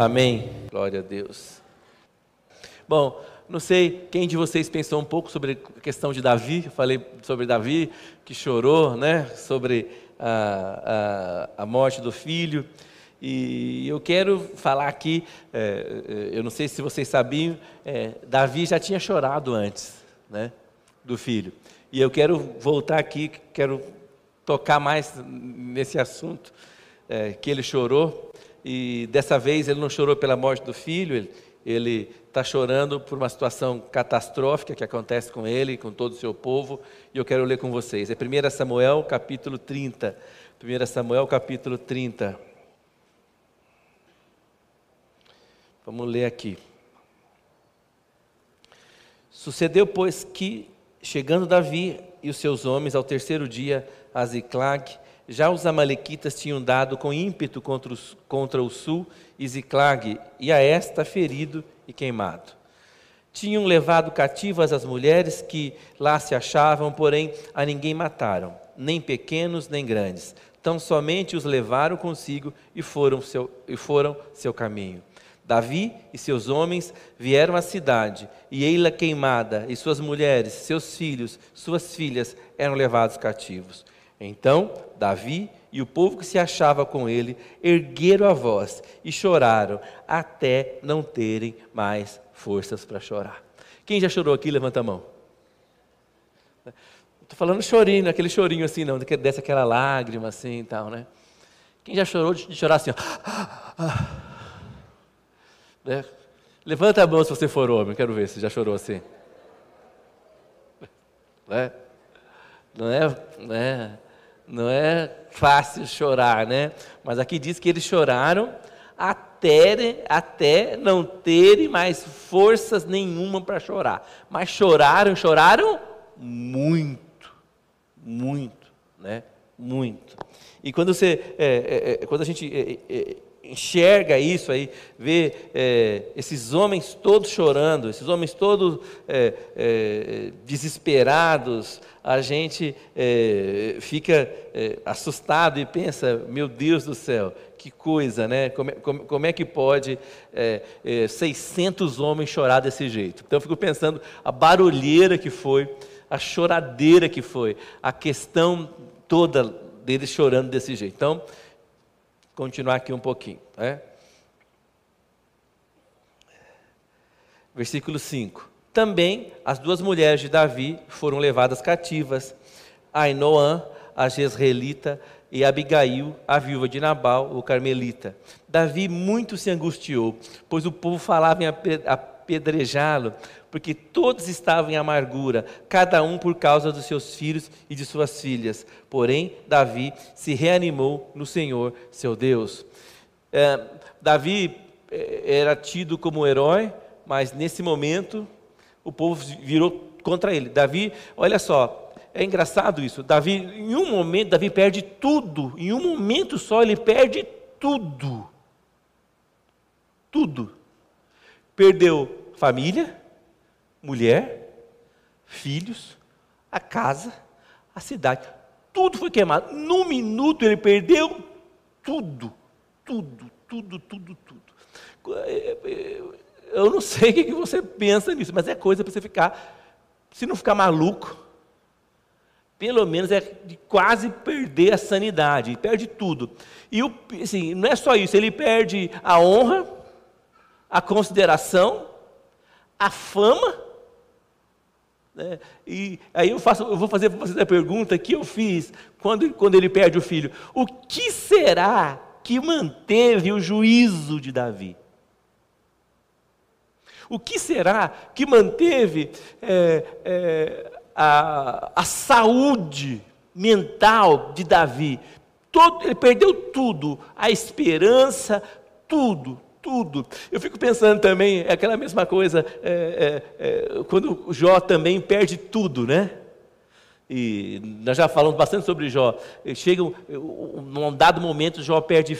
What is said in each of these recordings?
Amém. Glória a Deus. Bom, não sei quem de vocês pensou um pouco sobre a questão de Davi. Eu falei sobre Davi que chorou, né? Sobre a, a, a morte do filho. E eu quero falar aqui, é, é, eu não sei se vocês sabiam, é, Davi já tinha chorado antes, né, do filho. E eu quero voltar aqui, quero tocar mais nesse assunto é, que ele chorou. E dessa vez ele não chorou pela morte do filho, ele está chorando por uma situação catastrófica que acontece com ele, com todo o seu povo. E eu quero ler com vocês. É 1 Samuel capítulo 30. 1 Samuel capítulo 30. Vamos ler aqui. Sucedeu, pois, que, chegando Davi e os seus homens ao terceiro dia a Ziclag, já os amalequitas tinham dado com ímpeto contra, os, contra o sul e Ziclag, e a esta ferido e queimado. Tinham levado cativas as mulheres que lá se achavam, porém a ninguém mataram, nem pequenos nem grandes. Tão somente os levaram consigo e foram seu, e foram seu caminho. Davi e seus homens vieram à cidade, e Eila queimada, e suas mulheres, seus filhos, suas filhas eram levados cativos. Então Davi e o povo que se achava com ele ergueram a voz e choraram, até não terem mais forças para chorar. Quem já chorou aqui, levanta a mão. Estou falando chorinho, aquele chorinho assim, não, desce aquela lágrima assim e tal, né? Quem já chorou de chorar assim, ó. Né? Levanta a mão se você for homem, quero ver se já chorou assim. Né? Não, é, não, é, não é fácil chorar, né? Mas aqui diz que eles choraram até, até não terem mais forças nenhuma para chorar. Mas choraram, choraram muito, muito, né? Muito. E quando você, é, é, é quando a gente é, é, enxerga isso aí, vê é, esses homens todos chorando, esses homens todos é, é, desesperados, a gente é, fica é, assustado e pensa: meu Deus do céu, que coisa, né? Como, é, como, como é que pode 600 homens chorar desse jeito? Então eu fico pensando a barulheira que foi, a choradeira que foi, a questão toda deles chorando desse jeito. Então, continuar aqui um pouquinho. Né? Versículo 5. Também as duas mulheres de Davi foram levadas cativas, Ainoã, a Jezreelita, e Abigail, a viúva de Nabal, o carmelita. Davi muito se angustiou, pois o povo falava em apedrejá-lo, porque todos estavam em amargura, cada um por causa dos seus filhos e de suas filhas. Porém, Davi se reanimou no Senhor, seu Deus. É, Davi é, era tido como herói, mas nesse momento o povo virou contra ele. Davi, olha só, é engraçado isso. Davi, em um momento, Davi perde tudo. Em um momento só, ele perde tudo. Tudo. Perdeu família, mulher, filhos, a casa, a cidade. Tudo foi queimado. Num minuto ele perdeu tudo. Tudo, tudo, tudo, tudo. Eu não sei o que você pensa nisso, mas é coisa para você ficar, se não ficar maluco, pelo menos é de quase perder a sanidade, perde tudo. E o, assim, não é só isso, ele perde a honra, a consideração, a fama né? E aí eu, faço, eu vou fazer para vocês a pergunta que eu fiz quando, quando ele perde o filho: o que será que manteve o juízo de Davi? O que será que manteve é, é, a, a saúde mental de Davi? Todo, ele perdeu tudo, a esperança, tudo, tudo. Eu fico pensando também, é aquela mesma coisa, é, é, é, quando Jó também perde tudo, né? E nós já falamos bastante sobre Jó. Chega num dado momento, Jó perde,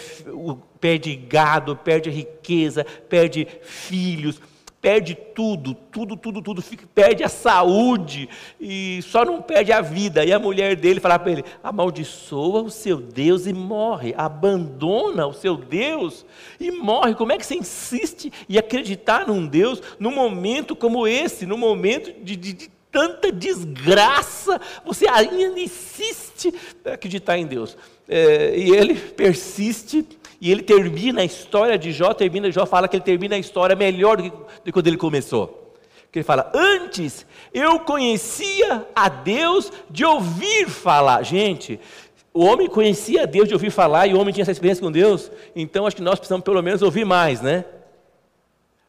perde gado, perde riqueza, perde filhos, perde tudo, tudo, tudo, tudo, fica, perde a saúde e só não perde a vida. E a mulher dele fala para ele: amaldiçoa o seu Deus e morre, abandona o seu Deus e morre. Como é que você insiste em acreditar num Deus num momento como esse, num momento de, de, de tanta desgraça, você ainda insiste em acreditar em Deus? É, e ele persiste e ele termina a história de Jó, termina, Jó fala que ele termina a história melhor do que, do quando ele começou. Que ele fala: Antes eu conhecia a Deus de ouvir falar. Gente, o homem conhecia a Deus de ouvir falar e o homem tinha essa experiência com Deus. Então acho que nós precisamos pelo menos ouvir mais, né?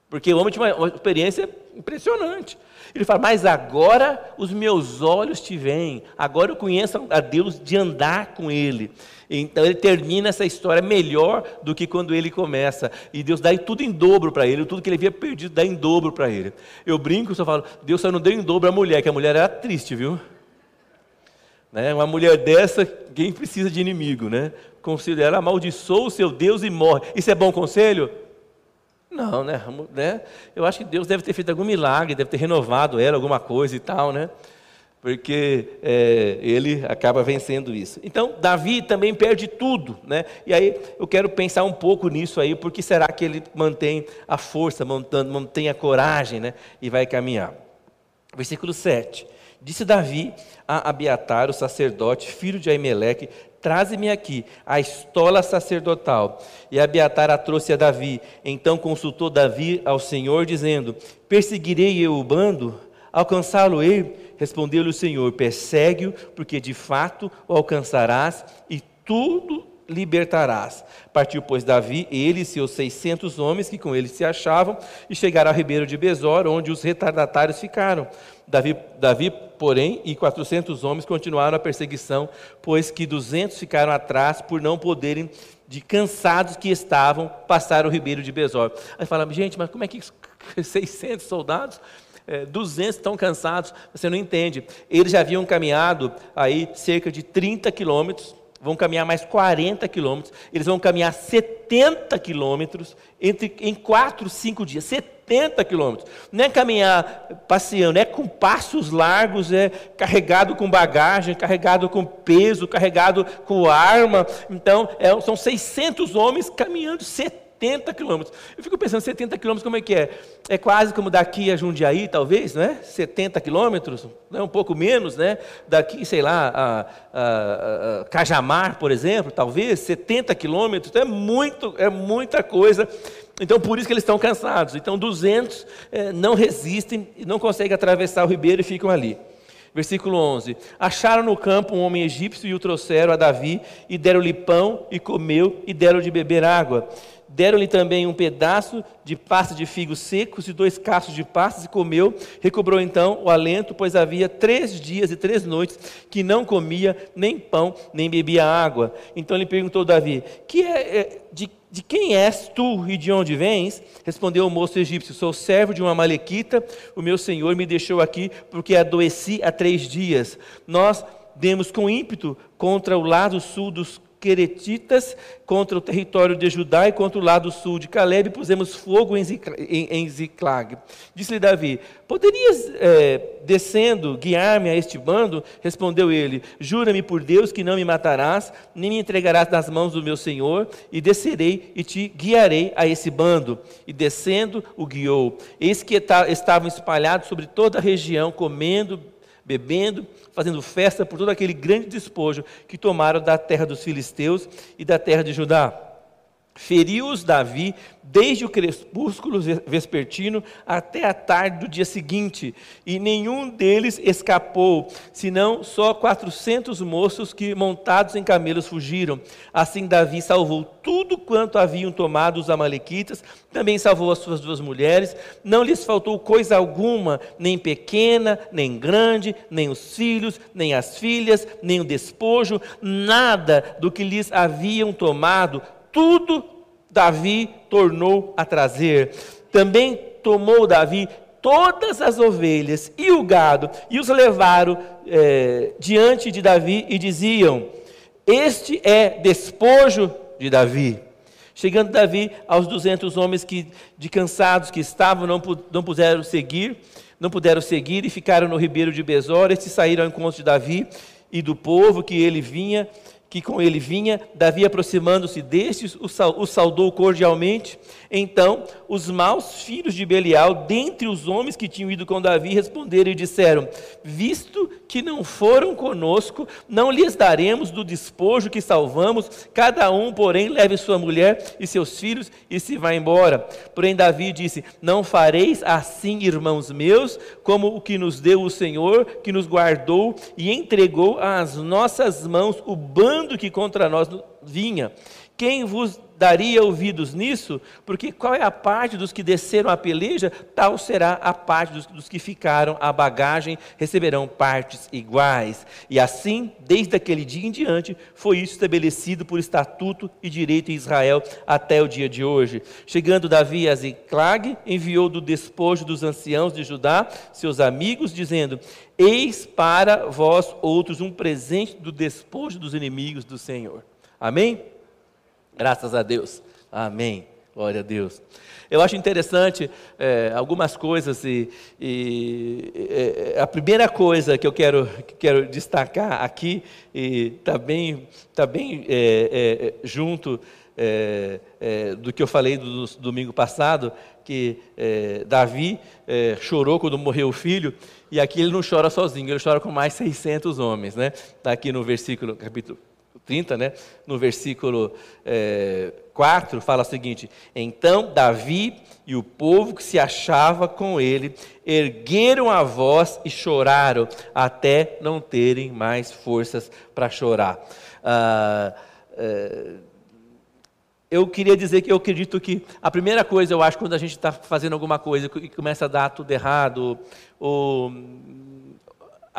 Porque o homem tinha uma experiência impressionante. Ele fala, mas agora os meus olhos te veem, agora eu conheço a Deus de andar com Ele. Então ele termina essa história melhor do que quando ele começa. E Deus dá tudo em dobro para ele, tudo que ele havia perdido dá em dobro para ele. Eu brinco, só falo, Deus só não deu em dobro a mulher, que a mulher era triste, viu? Né? Uma mulher dessa, quem precisa de inimigo, né? Considera, amaldiçoa o seu Deus e morre. Isso é bom conselho? Não, né? né? Eu acho que Deus deve ter feito algum milagre, deve ter renovado ela, alguma coisa e tal, né? Porque é, ele acaba vencendo isso. Então, Davi também perde tudo, né? E aí eu quero pensar um pouco nisso aí, porque será que ele mantém a força, mantém a coragem, né? E vai caminhar. Versículo 7. Disse Davi a Abiatar, o sacerdote, filho de Aimeleque, Traze-me aqui a estola sacerdotal. E Abiatar a trouxe a Davi. Então consultou Davi ao Senhor, dizendo: Perseguirei eu o bando? Alcançá-lo-ei? Respondeu-lhe o Senhor: Persegue-o, porque de fato o alcançarás, e tudo libertarás. Partiu, pois, Davi, ele e seus seiscentos homens que com ele se achavam, e chegaram ao ribeiro de Besor, onde os retardatários ficaram. Davi, Davi, porém, e quatrocentos homens continuaram a perseguição, pois que duzentos ficaram atrás por não poderem, de cansados que estavam, passar o ribeiro de Besor. Aí fala, gente, mas como é que 600 soldados é, 200 estão cansados, você não entende. Eles já haviam caminhado aí cerca de 30 quilômetros, vão caminhar mais 40 quilômetros, eles vão caminhar 70 quilômetros entre, em 4, 5 dias. 70 quilômetros. Não é caminhar passeando, é com passos largos, é carregado com bagagem, carregado com peso, carregado com arma. Então, é, são 600 homens caminhando 70 70 quilômetros. Eu fico pensando, 70 quilômetros como é que é? É quase como daqui a Jundiaí, talvez, não é? 70 quilômetros, né? um pouco menos, né? Daqui, sei lá, a, a, a Cajamar, por exemplo, talvez, 70 quilômetros, então é, muito, é muita coisa. Então, por isso que eles estão cansados. Então, 200 é, não resistem, não conseguem atravessar o ribeiro e ficam ali. Versículo 11: Acharam no campo um homem egípcio e o trouxeram a Davi, e deram-lhe pão, e comeu, e deram de beber água. Deram-lhe também um pedaço de pasta de figos secos e dois cachos de pastas e comeu. Recobrou então o alento, pois havia três dias e três noites que não comia nem pão, nem bebia água. Então lhe perguntou Davi: que é, é, de, de quem és tu e de onde vens? Respondeu o moço egípcio: Sou servo de uma malequita. O meu senhor me deixou aqui porque adoeci há três dias. Nós demos com ímpeto contra o lado sul dos Queretitas contra o território de Judá e contra o lado sul de Caleb, pusemos fogo em, Ziclag. Disse-lhe Davi: Poderias, é, descendo, guiar-me a este bando? Respondeu ele: Jura-me por Deus que não me matarás, nem me entregarás nas mãos do meu senhor, e descerei e te guiarei a esse bando. E descendo, o guiou. Eis que estavam espalhados sobre toda a região, comendo, bebendo, fazendo festa por todo aquele grande despojo que tomaram da terra dos filisteus e da terra de Judá. Feriu-os Davi desde o crepúsculo vespertino até a tarde do dia seguinte, e nenhum deles escapou, senão só quatrocentos moços que, montados em camelos, fugiram. Assim Davi salvou tudo quanto haviam tomado os amalequitas, também salvou as suas duas mulheres, não lhes faltou coisa alguma, nem pequena, nem grande, nem os filhos, nem as filhas, nem o despojo, nada do que lhes haviam tomado, tudo Davi tornou a trazer. Também tomou Davi todas as ovelhas e o gado e os levaram é, diante de Davi e diziam: Este é despojo de Davi. Chegando Davi aos duzentos homens que, de cansados que estavam, não, não puderam seguir, não puderam seguir e ficaram no ribeiro de Besor. Estes saíram ao encontro de Davi e do povo que ele vinha, que com ele vinha. Davi, aproximando-se destes, o saudou cordialmente então os maus filhos de Belial, dentre os homens que tinham ido com Davi, responderam e disseram: Visto que não foram conosco, não lhes daremos do despojo que salvamos, cada um, porém, leve sua mulher e seus filhos e se vá embora. Porém, Davi disse: Não fareis assim, irmãos meus, como o que nos deu o Senhor, que nos guardou e entregou às nossas mãos o que contra nós vinha. Quem vos daria ouvidos nisso, porque qual é a parte dos que desceram a peleja, tal será a parte dos, dos, que ficaram a bagagem, receberão partes iguais. E assim, desde aquele dia em diante, foi isso estabelecido por estatuto e direito em Israel até o dia de hoje. Chegando Davi a Ziclag, enviou do despojo dos anciãos de Judá, seus amigos, dizendo: Eis para vós outros um presente do despojo dos inimigos do Senhor. Amém? Graças a Deus. Amém. Glória a Deus. Eu acho interessante é, algumas coisas e, e é, a primeira coisa que eu quero, que quero destacar aqui e está bem, tá bem é, é junto é, é, do que eu falei do, do domingo passado, que Davi chorou quando morreu o filho e aqui ele não chora sozinho, ele chora com mais 600 homens, né? Está aqui no versículo capítulo 30, né? no versículo é, 4, fala o seguinte: Então Davi e o povo que se achava com ele ergueram a voz e choraram, até não terem mais forças para chorar. Ah, é, eu queria dizer que eu acredito que a primeira coisa, eu acho, quando a gente está fazendo alguma coisa e começa a dar tudo errado, ou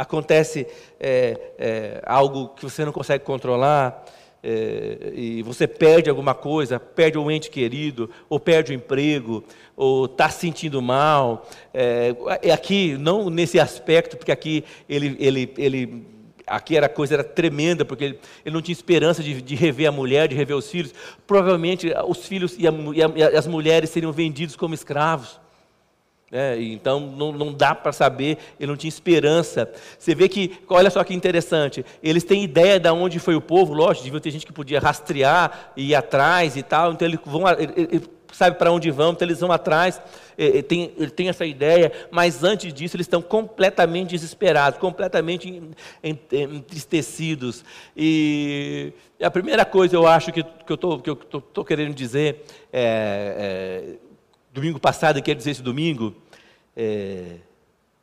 acontece é, é, algo que você não consegue controlar, é, e você perde alguma coisa, perde um ente querido, ou perde o emprego, ou está se sentindo mal. É, é, aqui, não nesse aspecto, porque aqui ele, ele, ele aqui era a coisa era tremenda, porque ele, ele não tinha esperança de, de, rever a mulher, de rever os filhos. Provavelmente os filhos e, a, e, a, e as mulheres seriam vendidos como escravos. É, então não, não dá para saber, ele não tinha esperança. Você vê que, olha só que interessante, eles têm ideia de onde foi o povo, lógico, devia ter gente que podia rastrear e ir atrás e tal, então eles vão, ele, ele sabe para onde vão, então eles vão atrás, ele tem, ele tem essa ideia, mas antes disso eles estão completamente desesperados, completamente entristecidos. E a primeira coisa eu acho que, que eu estou querendo dizer é, é domingo passado quero dizer esse domingo, é,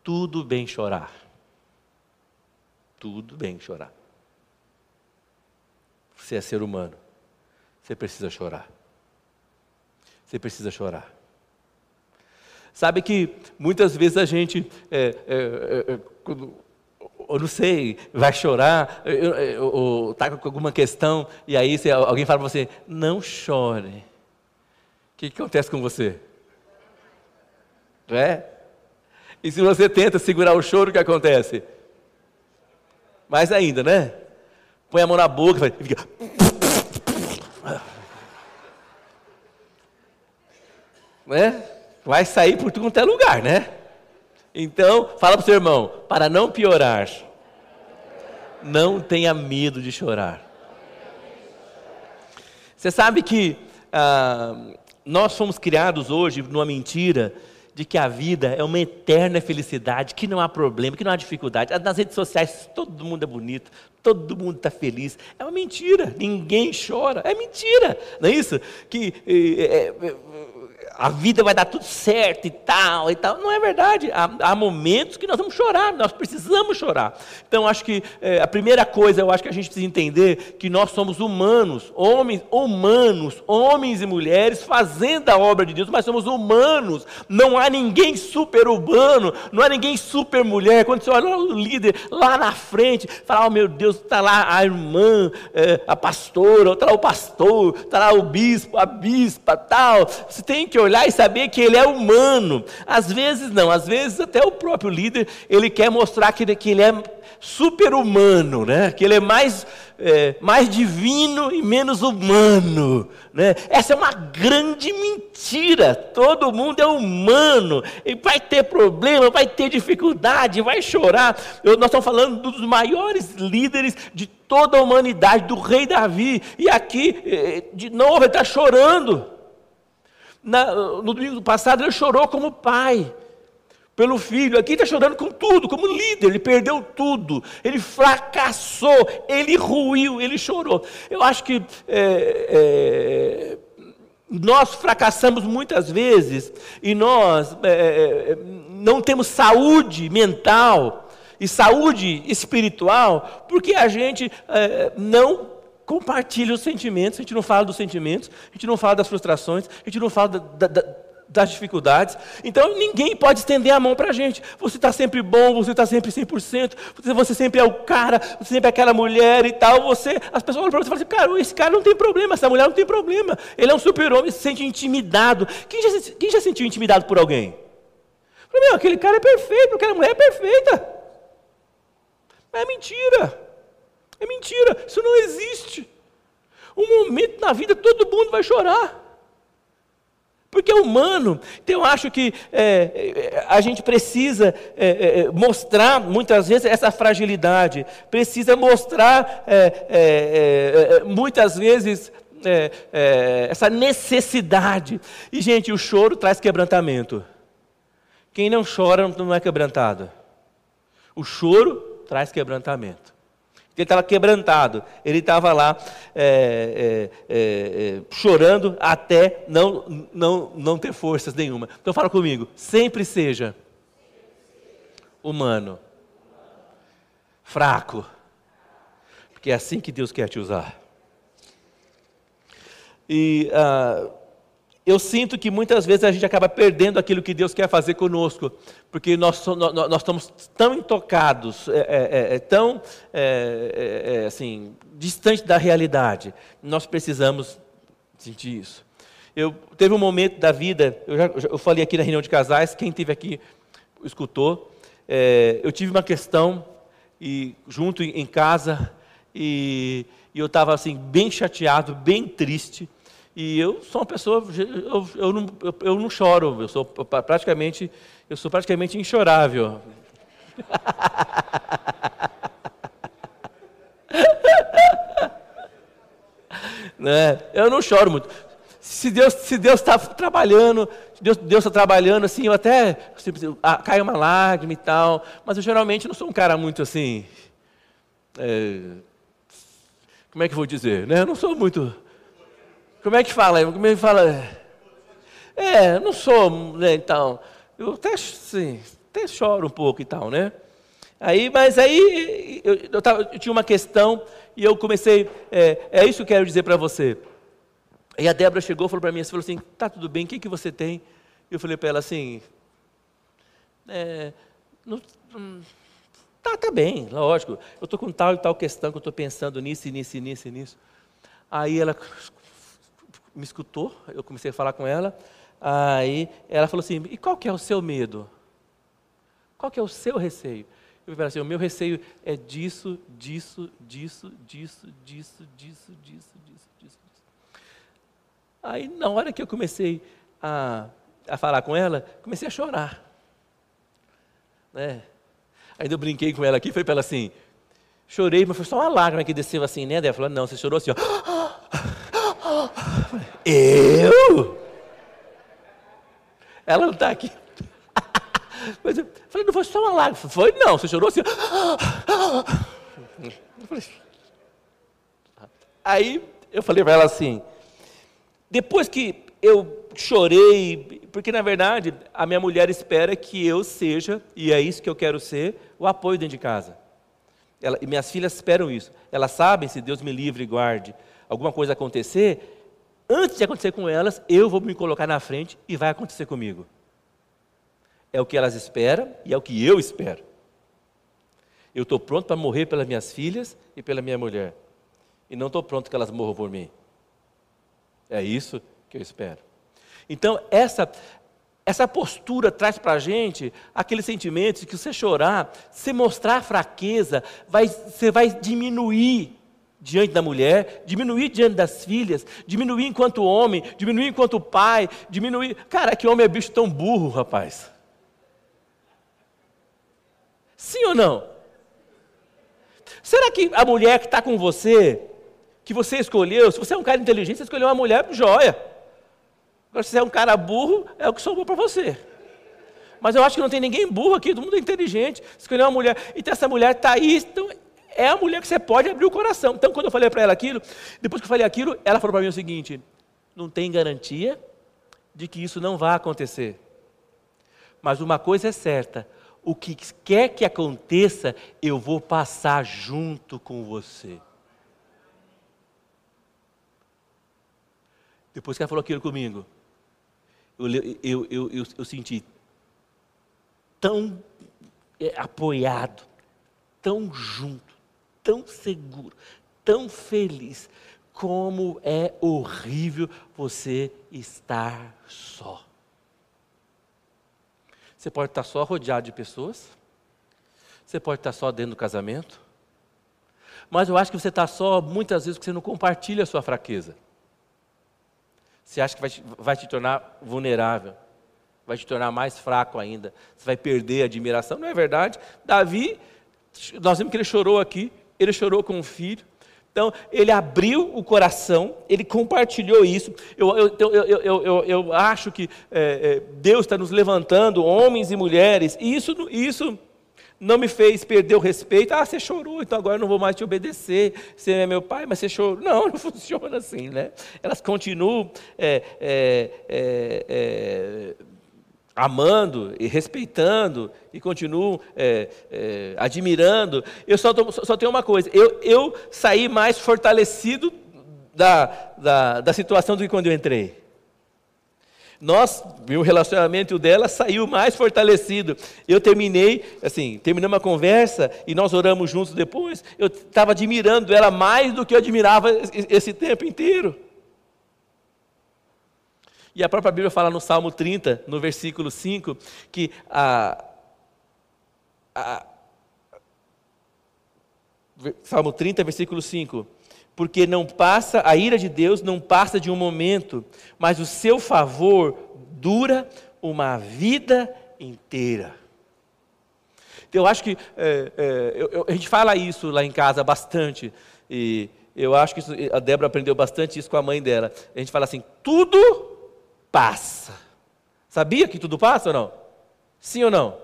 tudo bem chorar. Tudo bem chorar. Você é ser humano. Você precisa chorar. Você precisa chorar. Sabe que muitas vezes a gente, é, é, é, é quando, eu não sei, vai chorar, ou está com alguma questão, e aí você, alguém fala para você, não chore. O que, que acontece com você? Não é? E se você tenta segurar o choro, o que acontece? Mais ainda, né? Põe a mão na boca e fica. Né? Vai sair por tudo quanto é lugar, né? Então, fala para o seu irmão, para não piorar, não tenha medo de chorar. Você sabe que ah, nós fomos criados hoje numa mentira de que a vida é uma eterna felicidade, que não há problema, que não há dificuldade. Nas redes sociais todo mundo é bonito, todo mundo está feliz. É uma mentira, ninguém chora, é mentira, não é isso? Que é, é, a vida vai dar tudo certo e tal, e tal. Não é verdade. Há, há momentos que nós vamos chorar, nós precisamos chorar. Então, acho que é, a primeira coisa, eu acho que a gente precisa entender que nós somos humanos, homens, humanos, homens e mulheres, fazendo a obra de Deus, mas somos humanos. Não há ninguém super urbano, não há ninguém super mulher. Quando você olha o líder lá na frente, fala, oh meu Deus, está lá a irmã, é, a pastora, está lá o pastor, está lá o bispo, a bispa, tal. Você tem que olhar olhar e saber que ele é humano. Às vezes não, às vezes até o próprio líder, ele quer mostrar que que ele é super-humano, né? que ele é mais, é, mais divino e menos humano. Né? Essa é uma grande mentira. Todo mundo é humano, e vai ter problema, vai ter dificuldade, vai chorar. Eu, nós estamos falando dos maiores líderes de toda a humanidade, do rei Davi, e aqui, é, de novo, ele está chorando. Na, no domingo passado, ele chorou como pai pelo filho. Aqui está chorando com tudo, como líder, ele perdeu tudo, ele fracassou, ele ruiu, ele chorou. Eu acho que é, é, nós fracassamos muitas vezes e nós é, é não temos saúde mental e saúde espiritual porque a gente é, não compartilha os sentimentos, a gente não fala dos sentimentos, a gente não fala das frustrações, a gente não fala da, da, das dificuldades. Então ninguém pode estender a mão para a gente. Você está sempre bom, você está sempre 100%, você, você sempre é o cara, você sempre é aquela mulher e tal. Você, as pessoas olham para você e falam assim, cara, esse cara não tem problema, essa mulher não tem problema. Ele é um super-homem, se sente intimidado. Quem já, quem já sentiu intimidado por alguém? Meu, aquele cara é perfeito, aquela mulher é perfeita. É mentira. É mentira, isso não existe. Um momento na vida todo mundo vai chorar. Porque é humano. Então eu acho que é, é a gente precisa é, é, é, mostrar, muitas vezes, essa fragilidade. Precisa mostrar, é, muitas vezes, essa necessidade. E, gente, o choro traz quebrantamento. Quem não chora não é quebrantado. O choro traz quebrantamento. Ele estava quebrantado, ele estava lá é, é, é, é, chorando até não, não, não ter forças nenhuma. Então fala comigo, sempre seja humano, fraco, porque é assim que Deus quer te usar. E ah, eu sinto que muitas vezes a gente acaba perdendo aquilo que Deus quer fazer conosco, porque nós, nós, nós estamos tão intocados, é, é, é, é tão é, é, assim, distante da realidade. Nós precisamos sentir isso. Eu teve um momento da vida, eu, já, eu falei aqui na reunião de casais, quem teve aqui escutou. eu tive uma questão e junto em casa e, e eu estava assim bem chateado, bem triste. E eu sou uma pessoa, eu, eu, não, eu, eu não choro, eu sou praticamente, eu sou praticamente inchorável. né? Eu não choro muito. Se Deus se Deus está trabalhando, Deus Deus está trabalhando assim, eu até ah, cai uma lágrima e tal, mas eu geralmente não sou um cara muito assim. É, como é que eu vou dizer? Né? Eu não sou muito como é que fala? Como é que fala? É, não sou, né, então. Eu até, assim, até choro um pouco e tal, né? Aí, mas aí eu, eu, tava, eu tinha uma questão e eu comecei, é, é isso que eu quero dizer para você. E a Débora chegou falou para mim, falou assim, tá tudo bem, o que, que você tem? Eu falei para ela assim, é, não, hum, tá, tá bem, lógico, eu estou com tal e tal questão que eu estou pensando nisso, nisso, nisso, nisso. Aí ela me escutou, eu comecei a falar com ela, aí ela falou assim, e qual que é o seu medo? Qual que é o seu receio? Eu falei assim, o meu receio é disso, disso, disso, disso, disso, disso, disso, disso, disso. Aí, na hora que eu comecei a, a falar com ela, comecei a chorar. Né? Aí eu brinquei com ela aqui, falei para ela assim, chorei, mas foi só uma lágrima que desceu assim, né? Ela falou, não, você chorou assim, ó. Eu? Ela não está aqui. Mas eu falei, não foi só uma lágrima. Foi não, você chorou assim. Aí eu falei para ela assim, depois que eu chorei, porque na verdade a minha mulher espera que eu seja, e é isso que eu quero ser, o apoio dentro de casa. Ela, e minhas filhas esperam isso. Elas sabem, se Deus me livre e guarde, alguma coisa acontecer, antes de acontecer com elas, eu vou me colocar na frente e vai acontecer comigo. É o que elas esperam e é o que eu espero. Eu estou pronto para morrer pelas minhas filhas e pela minha mulher. E não estou pronto que elas morram por mim. É isso que eu espero. Então, essa, essa postura traz para a gente aquele sentimento de que você chorar, você mostrar fraqueza, vai, você vai diminuir diante da mulher, diminuir diante das filhas, diminuir enquanto homem, diminuir enquanto pai, diminuir. Cara, que homem é bicho tão burro, rapaz. Sim ou não? Será que a mulher que está com você, que você escolheu, se você é um cara inteligente, você escolheu uma mulher joia. Agora, se você é um cara burro, é o que sobrou para você. Mas eu acho que não tem ninguém burro aqui, todo mundo é inteligente. Escolheu uma mulher. Então, essa mulher está aí, então, é a mulher que você pode abrir o coração. Então, quando eu falei para ela aquilo, depois que eu falei aquilo, ela falou para mim o seguinte: não tem garantia de que isso não vá acontecer. Mas uma coisa é certa: o que quer que aconteça, eu vou passar junto com você. Depois que ela falou aquilo comigo, eu, eu, eu, eu, eu senti tão é, apoiado, tão junto, tão seguro, tão feliz. Como é horrível você estar só. Você pode estar só rodeado de pessoas, você pode estar só dentro do casamento, mas eu acho que você está só muitas vezes porque você não compartilha a sua fraqueza. Você acha que vai te, vai te tornar vulnerável, vai te tornar mais fraco ainda, você vai perder a admiração. Não é verdade? Davi, nós vimos que ele chorou aqui, ele chorou com o filho. Então, ele abriu o coração, ele compartilhou isso. Eu, eu, eu, eu, eu acho que é, é, Deus está nos levantando, homens e mulheres, e isso, isso não me fez perder o respeito. Ah, você chorou, então agora eu não vou mais te obedecer. Você é meu pai, mas você chorou. Não, não funciona assim, né? Elas continuam é, é, é, é amando e respeitando e continuam é, é, admirando. Eu só, tô, só tenho uma coisa: eu, eu saí mais fortalecido da, da, da situação do que quando eu entrei. Nós, meu relacionamento dela saiu mais fortalecido. Eu terminei, assim, terminamos a conversa e nós oramos juntos depois. Eu estava admirando ela mais do que eu admirava esse tempo inteiro. E a própria Bíblia fala no Salmo 30, no versículo 5, que a, a Salmo 30, versículo 5 porque não passa, a ira de Deus não passa de um momento, mas o seu favor dura uma vida inteira. Então, eu acho que é, é, eu, a gente fala isso lá em casa bastante, e eu acho que isso, a Débora aprendeu bastante isso com a mãe dela. A gente fala assim: tudo passa. Sabia que tudo passa ou não? Sim ou não?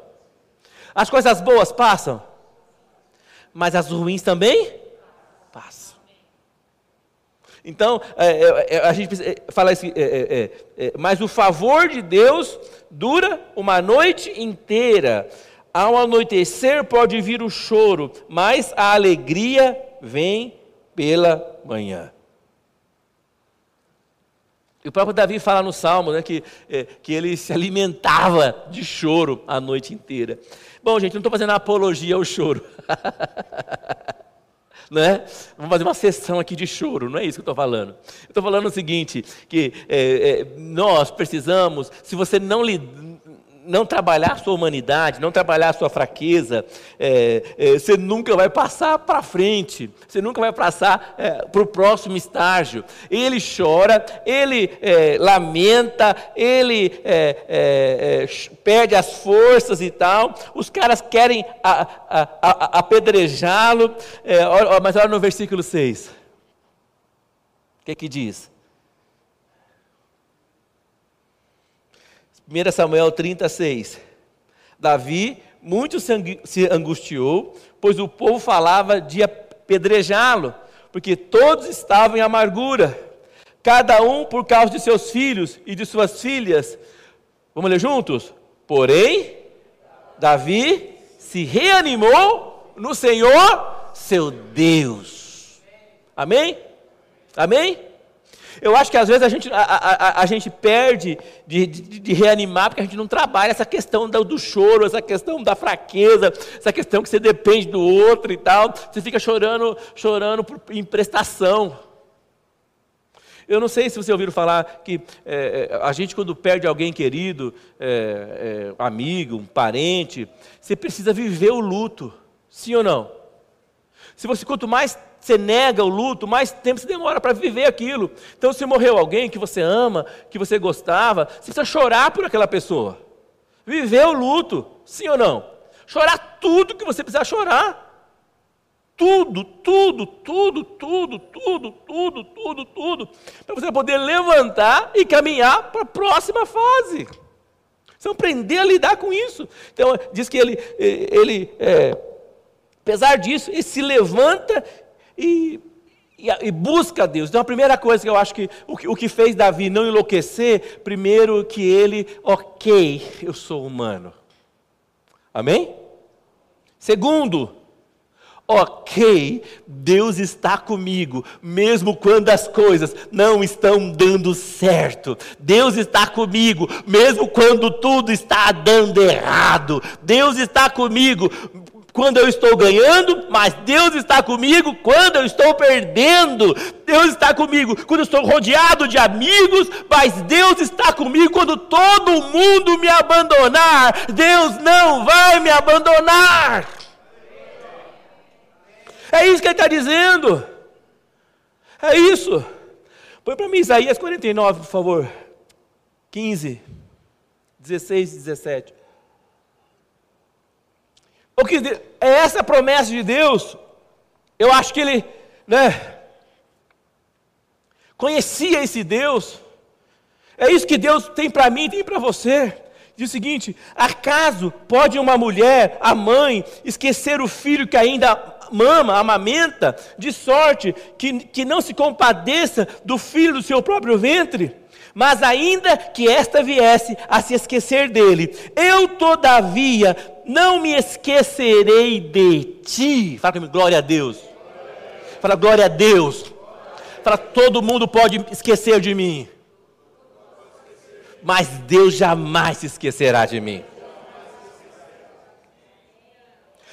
As coisas boas passam, mas as ruins também passam. Então, é, é, é a gente é, fala assim, é, é, mas o favor de Deus dura uma noite inteira. Ao anoitecer pode vir o choro, mas a alegria vem pela manhã. E o próprio Davi fala no Salmo né, que, que ele se alimentava de choro a noite inteira. Bom, gente, não estou fazendo apologia ao choro. né? Vamos fazer uma sessão aqui de choro, não é isso que eu estou falando. Estou falando o seguinte, que é, é, nós precisamos, se você não não trabalhar sua humanidade, não trabalhar sua fraqueza, é, é, você nunca vai passar para frente, você nunca vai passar é, para o próximo estágio. Ele chora, ele é, lamenta, ele é, é, perde as forças e tal. Os caras querem apedrejá-lo, mas olha no versículo 6. O que, que diz? 1 Samuel 36. Davi muito se angustiou, pois o povo falava de apedrejá-lo, porque todos estavam em amargura, cada um por causa de seus filhos e de suas filhas. Vamos ler juntos? Porém, Davi se reanimou no Senhor, seu Deus. Amém? Amém? Eu acho que às vezes a gente, a, a, a gente perde de, de, de, reanimar porque a gente não trabalha essa questão do, do, choro, essa questão da fraqueza, essa questão que você depende do outro e tal. Você fica chorando, chorando por, em prestação. Eu não sei se você ouviram falar que é, é, a gente, quando perde alguém querido, é, é, amigo, um parente, você precisa viver o luto. Sim ou não? Se você, quanto mais você nega o luto, mais tempo você demora para viver aquilo. Então, se morreu alguém que você ama, que você gostava, você precisa chorar por aquela pessoa. Viver o luto, sim ou não? Chorar tudo que você precisar chorar. Tudo, tudo, tudo, tudo, tudo, tudo, tudo, tudo. Para você poder levantar e caminhar para a próxima fase. Você aprender a lidar com isso. Então, diz que ele, ele é, apesar disso, ele se levanta e, e, e, busca Deus. Então, a primeira coisa que eu acho que o, que o que fez Davi não enlouquecer, primeiro que ele, ok, eu sou humano. Amém? Segundo, ok, Deus está comigo, mesmo quando as coisas não estão dando certo. Deus está comigo, mesmo quando tudo está dando errado. Deus está comigo quando eu estou ganhando, mas Deus está comigo quando eu estou perdendo. Deus está comigo quando eu estou rodeado de amigos, mas Deus está comigo quando todo mundo me abandonar. Deus não vai me abandonar. É isso que ele está dizendo. É isso. Põe para mim Isaías 49, por favor. 15, 16 e 17. O que é essa promessa de Deus? Eu acho que ele, né, conhecia esse Deus. É isso que Deus tem para mim, tem para você. Diz o seguinte: acaso pode uma mulher, a mãe, esquecer o filho que ainda mama, amamenta, de sorte que, que não se compadeça do filho do seu próprio ventre? Mas ainda que esta viesse a se esquecer dele, eu todavia não me esquecerei de ti. Fala comigo, glória a Deus. Fala, glória a Deus. Fala, todo mundo pode esquecer de mim. Mas Deus jamais se esquecerá de mim.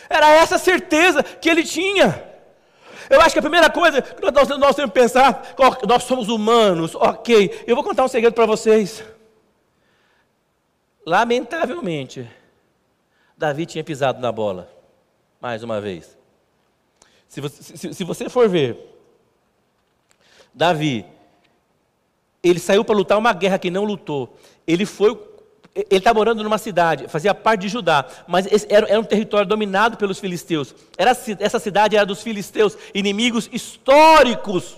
Era essa certeza que ele tinha. Eu acho que a primeira coisa que nós, nós temos que pensar, nós somos humanos, ok. Eu vou contar um segredo para vocês. Lamentavelmente, Davi tinha pisado na bola, mais uma vez. Se você, se, se você for ver, Davi, ele saiu para lutar uma guerra que não lutou. Ele foi ele estava morando numa cidade, fazia parte de Judá, mas era, era, um território dominado pelos filisteus. Era, essa cidade era dos filisteus, inimigos históricos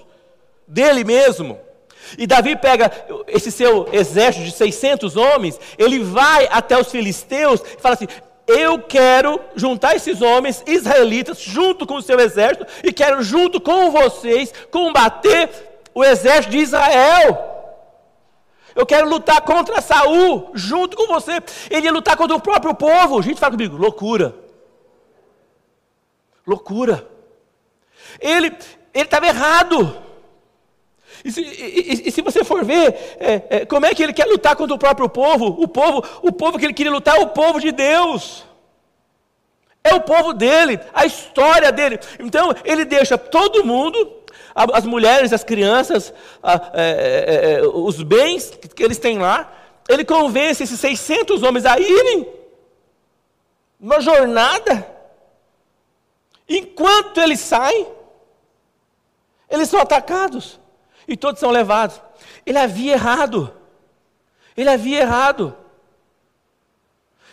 dele mesmo. E Davi pega esse seu exército de 600 homens, ele vai até os filisteus e fala assim: Eu quero juntar esses homens israelitas junto com o seu exército e quero junto com vocês combater o exército de Israel. Eu quero lutar contra Saul, junto com você. Ele ia lutar contra o próprio povo. Gente, fala comigo, loucura. Loucura. Ele estava errado. E se, e, e se, você for ver, é, é, como é que ele quer lutar contra o próprio povo? O povo, o povo que ele queria lutar é o povo de Deus. É o povo dele, a história dele. Então, ele deixa todo mundo as mulheres, as crianças, é, é, é, os bens que eles têm lá. Ele convence esses 600 homens a irem numa jornada. Enquanto eles saem, eles são atacados e todos são levados. Ele havia errado. Ele havia errado.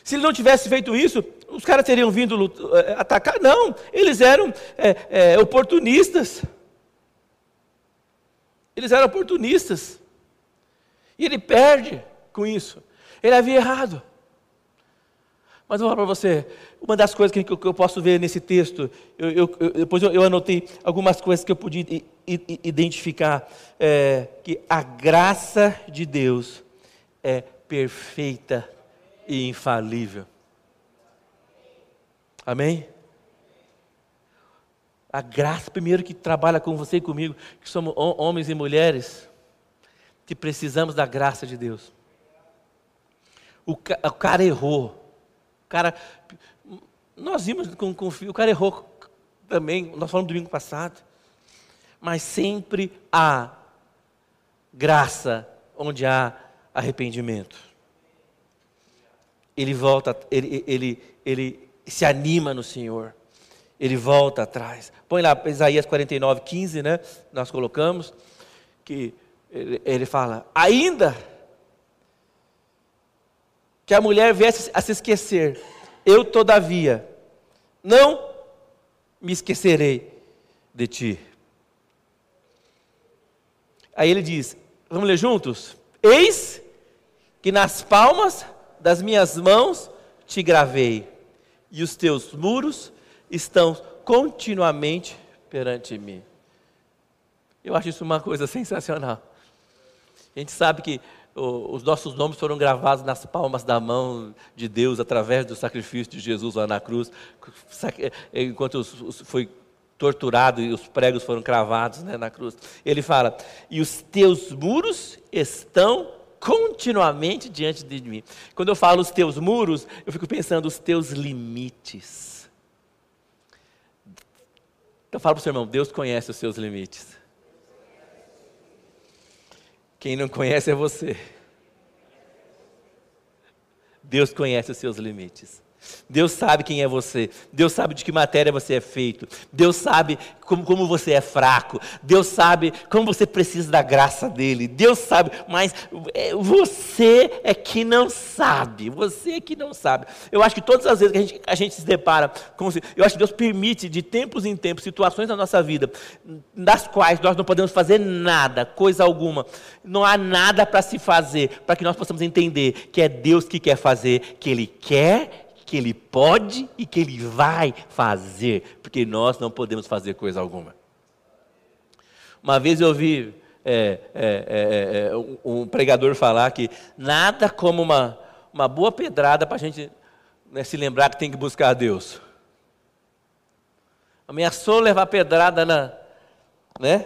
Se ele não tivesse feito isso, os caras teriam vindo atacar? Não, eles eram é, é, oportunistas. Eles eram oportunistas. E ele perde com isso. Ele havia errado. Mas eu vou falar para você, uma das coisas que, eu posso ver nesse texto, eu, eu, eu, depois eu, anotei algumas coisas que eu podia identificar, é, que a graça de Deus é perfeita e infalível. Amém? A graça, primeiro, que trabalha com você e comigo, que somos homens e mulheres, que precisamos da graça de Deus. O, o cara errou. Cara. Nós vimos com, com o filho, o cara errou também, nós falamos domingo passado. Mas sempre há graça onde há arrependimento. Ele volta, ele, ele, ele se anima no Senhor. Ele volta atrás. Põe lá Isaías 49, 15, né? Nós colocamos. Que ele, ele fala: Ainda que a mulher viesse a se esquecer, eu todavia não me esquecerei de ti. Aí ele diz: Vamos ler juntos? Eis que nas palmas das minhas mãos te gravei, e os teus muros estão continuamente perante mim. Eu acho isso uma coisa sensacional. A gente sabe que os nossos nomes foram gravados nas palmas da mão de Deus através do sacrifício de Jesus lá na cruz, enquanto foi torturado e os pregos foram cravados né, na cruz. Ele fala: E os teus muros estão continuamente diante de mim. Quando eu falo os teus muros, eu fico pensando os teus limites. Então fala para o seu irmão: Deus conhece os seus limites. Quem não conhece é você. Deus conhece os seus limites. Deus sabe quem é você, Deus sabe de que matéria você é feito, Deus sabe como, como, você é fraco, Deus sabe como você precisa da graça dEle, Deus sabe, mas é, você é que não sabe, você é que não sabe. Eu acho que todas as vezes que a gente, a gente se depara com eu acho que Deus permite de tempos em tempos situações na nossa vida, das quais nós não podemos fazer nada, coisa alguma, não há nada para se fazer, para que nós possamos entender que é Deus que quer fazer, que Ele quer que Ele pode e que Ele vai fazer, porque nós não podemos fazer coisa alguma. Uma vez eu ouvi é, é, é, é um pregador falar que nada como uma, uma boa pedrada para a gente né, se lembrar que tem que buscar a Deus. Ameaçou levar pedrada na, né,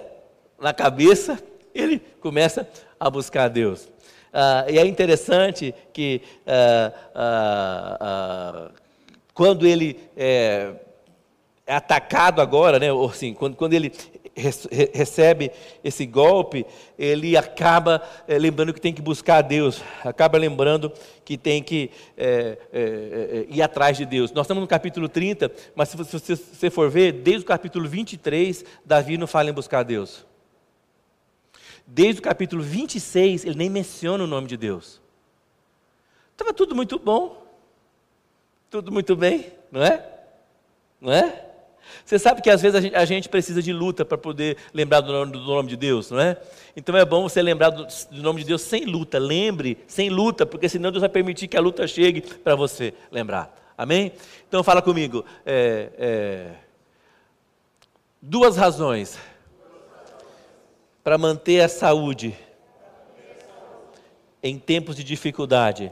na cabeça, ele começa a buscar a Deus. Uh, e é interessante que uh, uh, quando ele é, é, atacado agora, né, ou assim, quando, quando ele recebe esse golpe, ele acaba é, lembrando que tem que buscar a Deus, acaba lembrando que tem que é, é, é ir atrás de Deus. Nós estamos no capítulo 30, mas se você, se você for ver, desde o capítulo 23, Davi não fala em buscar a Deus. Desde o capítulo 26, ele nem menciona o nome de Deus. Estava tudo muito bom, tudo muito bem, não é? Não é? Você sabe que às vezes a gente, precisa de luta para poder lembrar do nome, do nome, de Deus, não é? Então é bom você lembrar do, do, nome de Deus sem luta. Lembre, sem luta, porque senão Deus vai permitir que a luta chegue para você lembrar. Amém? Então fala comigo. É, é, duas razões para manter a saúde em tempos de dificuldade.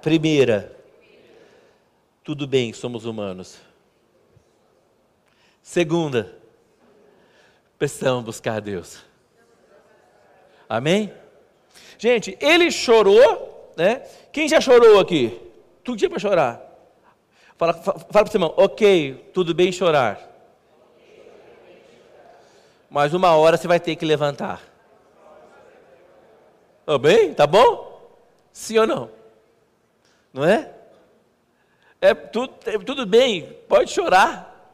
Primeira, tudo bem, somos humanos. Segunda, precisamos buscar a Deus. Amém? Gente, ele chorou, né? Quem já chorou aqui? Tudo dia para chorar. Fala, fala para o irmão, ok, tudo bem chorar mas uma hora você vai ter que levantar. Bem? Tá bom? Sim ou não? Não é? É tudo, é tudo bem, pode chorar.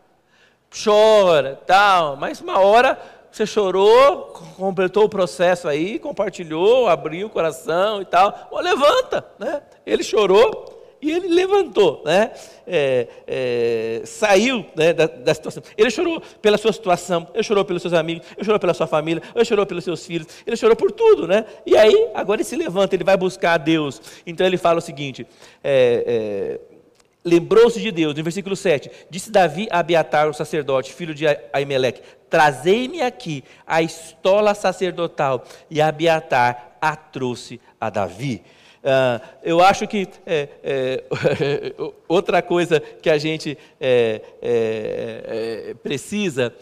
Chora, tal, mas uma hora você chorou, completou o processo aí, compartilhou, abriu o coração e tal. Oh, levanta, né? Ele chorou, e ele levantou, né? É, é, saiu né, da, da, situação. Ele chorou pela sua situação, ele chorou pelos seus amigos, ele chorou pela sua família, ele chorou pelos seus filhos, ele chorou por tudo, né? E aí, agora ele se levanta, ele vai buscar a Deus. Então ele fala o seguinte: é, é lembrou-se de Deus, no versículo 7, disse Davi a Abiatar, o sacerdote, filho de Aimeleque, trazei-me aqui a estola sacerdotal, e Abiatar a trouxe a Davi. Uh, eu acho que é, é, outra coisa que a gente é, é, é precisa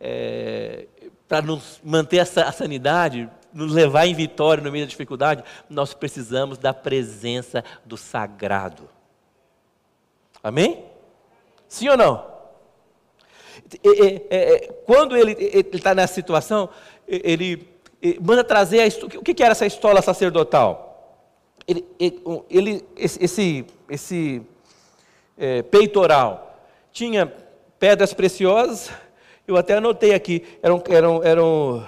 é, para nos manter a sanidade, nos levar em vitória no meio da dificuldade, nós precisamos da presença do sagrado. Amém? Sim ou não? Quando ele está nessa situação, ele manda trazer a, o que era essa estola sacerdotal? Ele, ele esse, esse é, peitoral tinha pedras preciosas, eu até anotei aqui, eram, eram, eram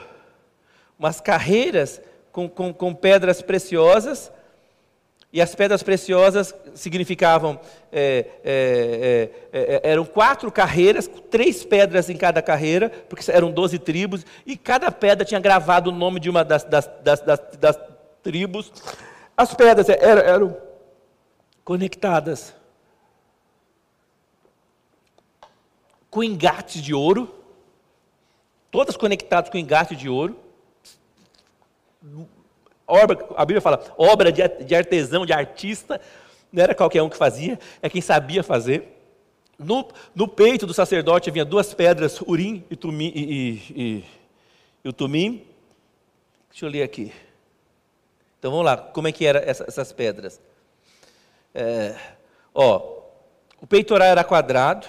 umas carreiras com, com, com pedras preciosas, e as pedras preciosas significavam, é, é, é, é, eram quatro carreiras, três pedras em cada carreira, porque eram doze tribos, e cada pedra tinha gravado o nome de uma das, das, das, das tribos. As pedras eram, eram conectadas com engates de ouro, todas conectadas com engate de ouro obra, a Bíblia fala, obra de, de artesão, de artista, não era qualquer um que fazia, é quem sabia fazer. No, no peito do sacerdote havia duas pedras, Urim e, tumim, e, e, e, e o Tumim. Deixa eu ler aqui. Então vamos lá, como é que eram essa, essas pedras? É, ó, o peitoral era quadrado,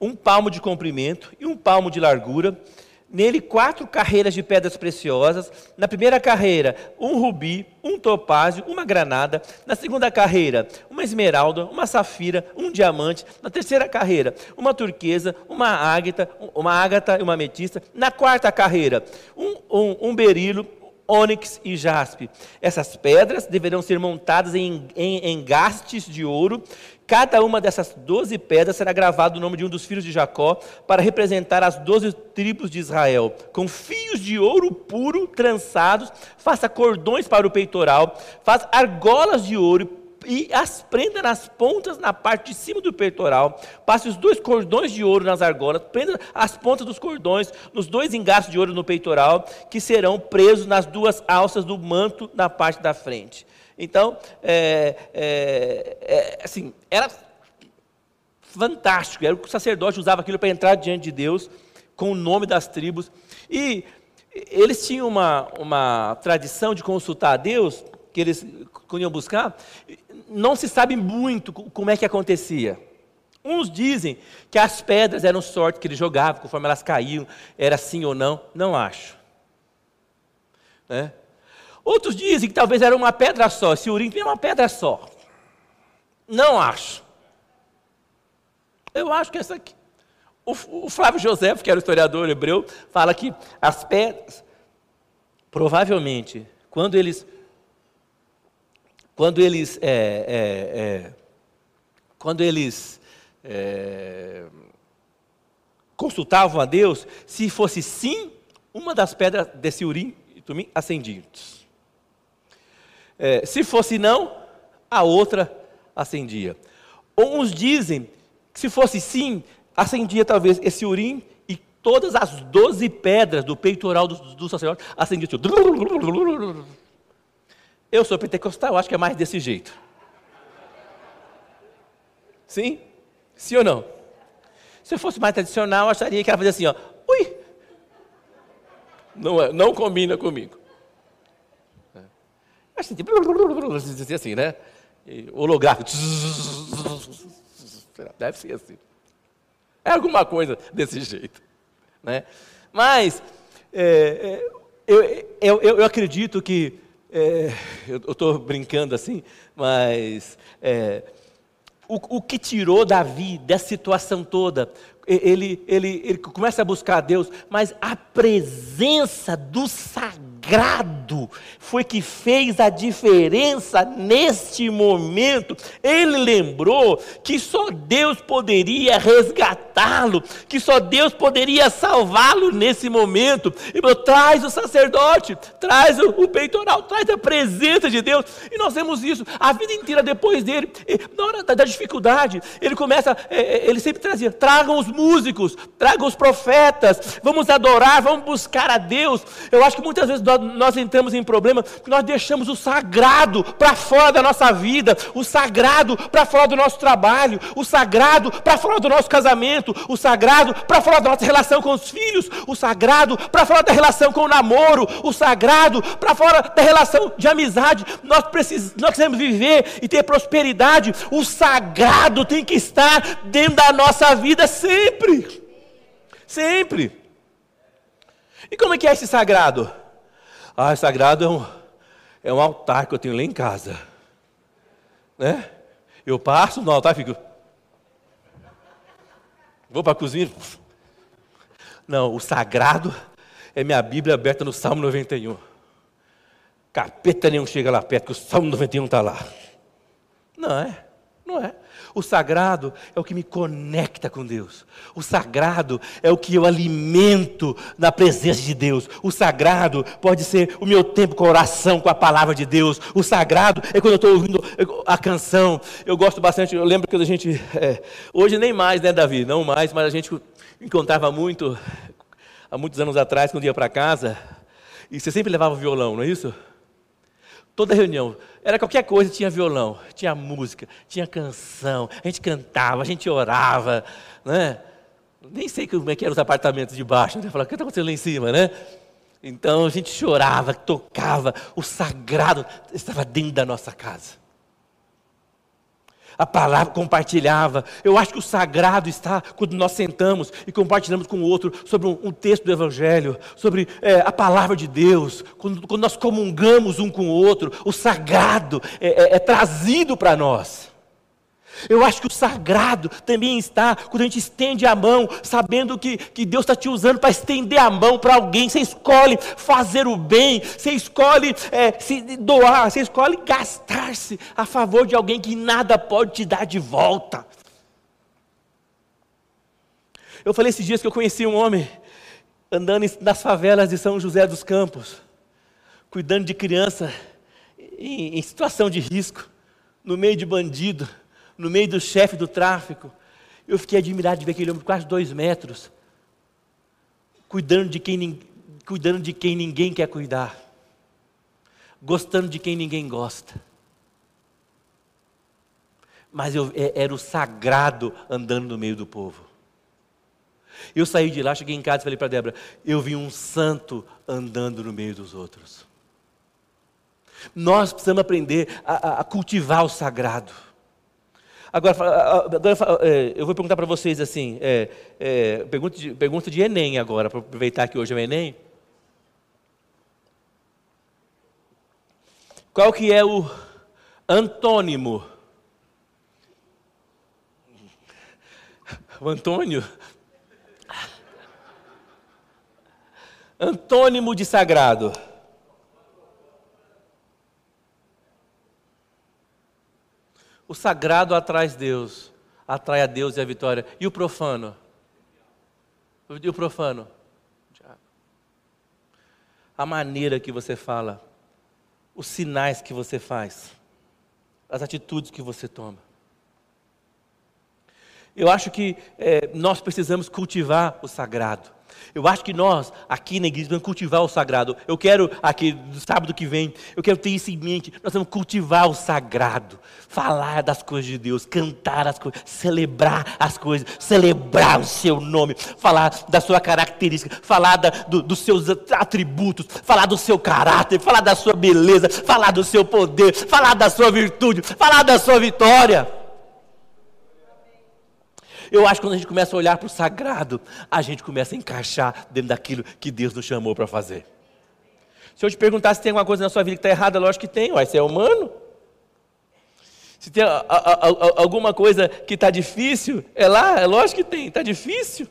um palmo de comprimento e um palmo de largura, Nele, quatro carreiras de pedras preciosas. Na primeira carreira, um rubi, um topázio, uma granada. Na segunda carreira, uma esmeralda, uma safira, um diamante. Na terceira carreira, uma turquesa, uma ágata, uma ágata e uma ametista. Na quarta carreira, um, um, um berilo, ônix e jaspe. Essas pedras deverão ser montadas em, engastes de ouro Cada uma dessas doze pedras será gravado o nome de um dos filhos de Jacó, para representar as doze tribos de Israel. Com fios de ouro puro trançados, faça cordões para o peitoral, faz argolas de ouro e as prenda nas pontas na parte de cima do peitoral. Passe os dois cordões de ouro nas argolas, prenda as pontas dos cordões nos dois engastos de ouro no peitoral, que serão presos nas duas alças do manto na parte da frente. Então, é, é, é, assim, era fantástico. Era o que o sacerdote usava aquilo para entrar diante de Deus com o nome das tribos. E eles tinham uma, uma tradição de consultar a Deus, que eles iam buscar. Não se sabe muito como é que acontecia. Uns dizem que as pedras eram sorte que eles jogavam, conforme elas caíam, era sim ou não. Não acho. Né? Outros dizem que talvez era uma pedra só. Esse urim é uma pedra só. Não acho. Eu acho que essa aqui. O, o Flávio José, que era o historiador hebreu, fala que as pedras, provavelmente, quando eles, quando eles, é, é, é, quando eles é, consultavam a Deus, se fosse sim, uma das pedras desse urim e tumim. É, se fosse não, a outra acendia. Uns dizem que se fosse sim, acendia talvez esse urim e todas as doze pedras do peitoral do, do sacerdote acendiam. Eu sou pentecostal, acho que é mais desse jeito. Sim? Sim ou não? Se eu fosse mais tradicional, eu acharia que ela fazia assim, ó. Ui! Não, é, não combina comigo. Assim, assim, né? Holográfico. Deve ser assim. É alguma coisa desse jeito. Né? Mas, é, é, eu, eu, eu, acredito que, é, eu estou brincando assim, mas é, o, o que tirou Davi dessa situação toda ele, ele, ele começa a buscar a Deus, mas a presença do sagrado foi que fez a diferença neste momento. Ele lembrou que só Deus poderia resgatá-lo, que só Deus poderia salvá-lo nesse momento. E falou: traz o sacerdote, traz o, o peitoral, traz a presença de Deus. E nós vemos isso a vida inteira depois dele, na hora da, da dificuldade, ele começa, é, é, ele sempre trazia: tragam os músicos, tragam os profetas, vamos adorar, vamos buscar a Deus. Eu acho que muitas vezes nós entramos em problema porque nós deixamos o sagrado para fora da nossa vida, o sagrado para fora do nosso trabalho, o sagrado para fora do nosso casamento, o sagrado para fora da nossa relação com os filhos, o sagrado para fora da relação com o namoro, o sagrado para fora da relação de amizade. Nós precisamos, nós viver e ter prosperidade. O sagrado tem que estar dentro da nossa vida sempre. Sempre. E como é que é esse sagrado? Ah, sagrado é um, é um altar que eu tenho lá em casa. Né? Eu passo no altar e fico. Vou para a cozinha. Não, o sagrado é minha Bíblia aberta no Salmo 91. Capeta nenhum chega lá perto, que o Salmo 91 está lá. Não é. O sagrado é o que me conecta com Deus. O sagrado é o que eu alimento na presença de Deus. O sagrado pode ser o meu tempo com a oração, com a palavra de Deus. O sagrado é quando eu estou ouvindo a canção. Eu gosto bastante, eu lembro que a gente. É, hoje nem mais, né, Davi? Não mais, mas a gente encontrava muito, há muitos anos atrás, quando ia para casa. E você sempre levava violão, não é isso? Toda reunião. Era qualquer coisa, tinha violão, tinha música, tinha canção, a gente cantava, a gente orava, né? Nem sei como é que eram os apartamentos de baixo, né? Falava, o que está acontecendo lá em cima, né? Então a gente chorava, tocava, o sagrado estava dentro da nossa casa a palavra compartilhava. Eu acho que o sagrado está quando nós sentamos e compartilhamos com o outro sobre um, um texto do Evangelho, sobre é, a palavra de Deus, quando, quando, nós comungamos um com o outro, o sagrado é, é, é trazido para nós. Eu acho que o sagrado também está quando a gente estende a mão, sabendo que, que Deus está te usando para estender a mão para alguém. Você escolhe fazer o bem, você escolhe é, se doar, você escolhe gastar-se a favor de alguém que nada pode te dar de volta. Eu falei esses dias que eu conheci um homem andando nas favelas de São José dos Campos, cuidando de criança em, em situação de risco, no meio de bandido no meio do chefe do tráfico. Eu fiquei admirado de ver aquele homem quase dois metros, cuidando de quem, cuidando de quem ninguém quer cuidar, gostando de quem ninguém gosta. Mas eu, é, era o sagrado andando no meio do povo. Eu saí de lá, cheguei em casa e falei para Débora: eu vi um santo andando no meio dos outros. Nós precisamos aprender a, a cultivar o sagrado. Agora, agora é, eu vou perguntar para vocês assim, é, é, pergunta, de, pergunta de Enem agora, para aproveitar que hoje é o Enem. Qual que é o antônimo? O Antônio? Antônimo de sagrado. O sagrado atrai Deus, atrai a Deus e a vitória. E o profano? E o profano? A maneira que você fala, os sinais que você faz, as atitudes que você toma. Eu acho que é, nós precisamos cultivar o sagrado. Eu acho que nós, aqui na igreja, vamos cultivar o sagrado. Eu quero, aqui, no sábado que vem, eu quero ter isso em mente. Nós vamos cultivar o sagrado. Falar das coisas de Deus, cantar as coisas, celebrar as coisas, celebrar o seu nome, falar da sua característica, falar da, do, dos seus atributos, falar do seu caráter, falar da sua beleza, falar do seu poder, falar da sua virtude, falar da sua vitória. Eu acho que quando a gente começa a olhar para o sagrado, a gente começa a encaixar dentro daquilo que Deus nos chamou para fazer. Se eu te perguntar se tem alguma coisa na sua vida que está errada, lógico que tem, uai, você é humano. Se tem a, a, a, alguma coisa que está difícil, é lá, é lógico que tem, está difícil.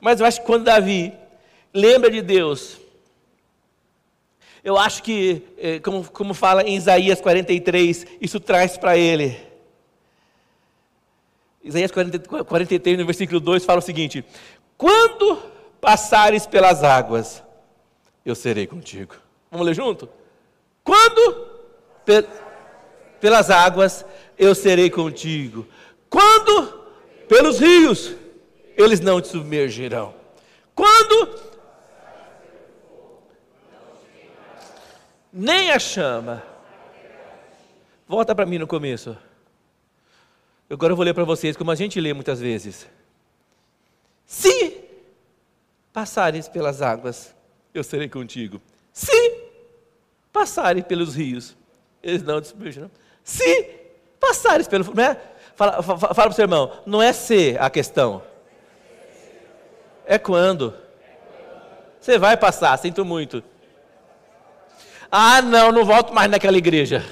Mas eu acho que quando Davi lembra de Deus, eu acho que, eh, como, como fala em Isaías 43, isso traz para ele Isaías 43, no versículo 2, fala o seguinte: Quando passares pelas águas, eu serei contigo. Vamos ler junto? Quando pe pelas águas, eu serei contigo. Quando pelos rios, eles não te submergirão. Quando nem a chama. Volta para mim no começo. Agora eu vou ler para vocês como a gente lê muitas vezes. Se passares pelas águas, eu serei contigo. Se passares pelos rios, eles não submergirão. Se passares pelo. Né? Fala, fala, fala para o seu irmão, não é se a questão. É quando. Você vai passar, sinto muito. Ah, não, não volto mais naquela igreja.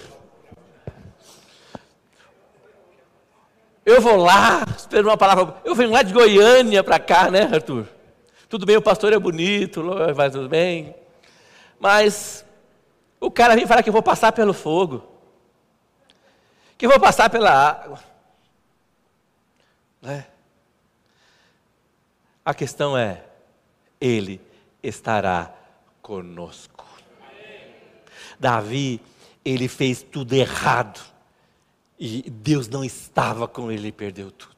Eu vou lá, espero uma palavra. Eu venho lá de Goiânia para cá, né, Arthur? Tudo bem, o pastor é bonito, vai tudo bem. Mas o cara vem falar que eu vou passar pelo fogo, que eu vou passar pela água. Né? A questão é, Ele estará conosco. Davi, ele fez tudo errado. E Deus não estava com ele e perdeu tudo.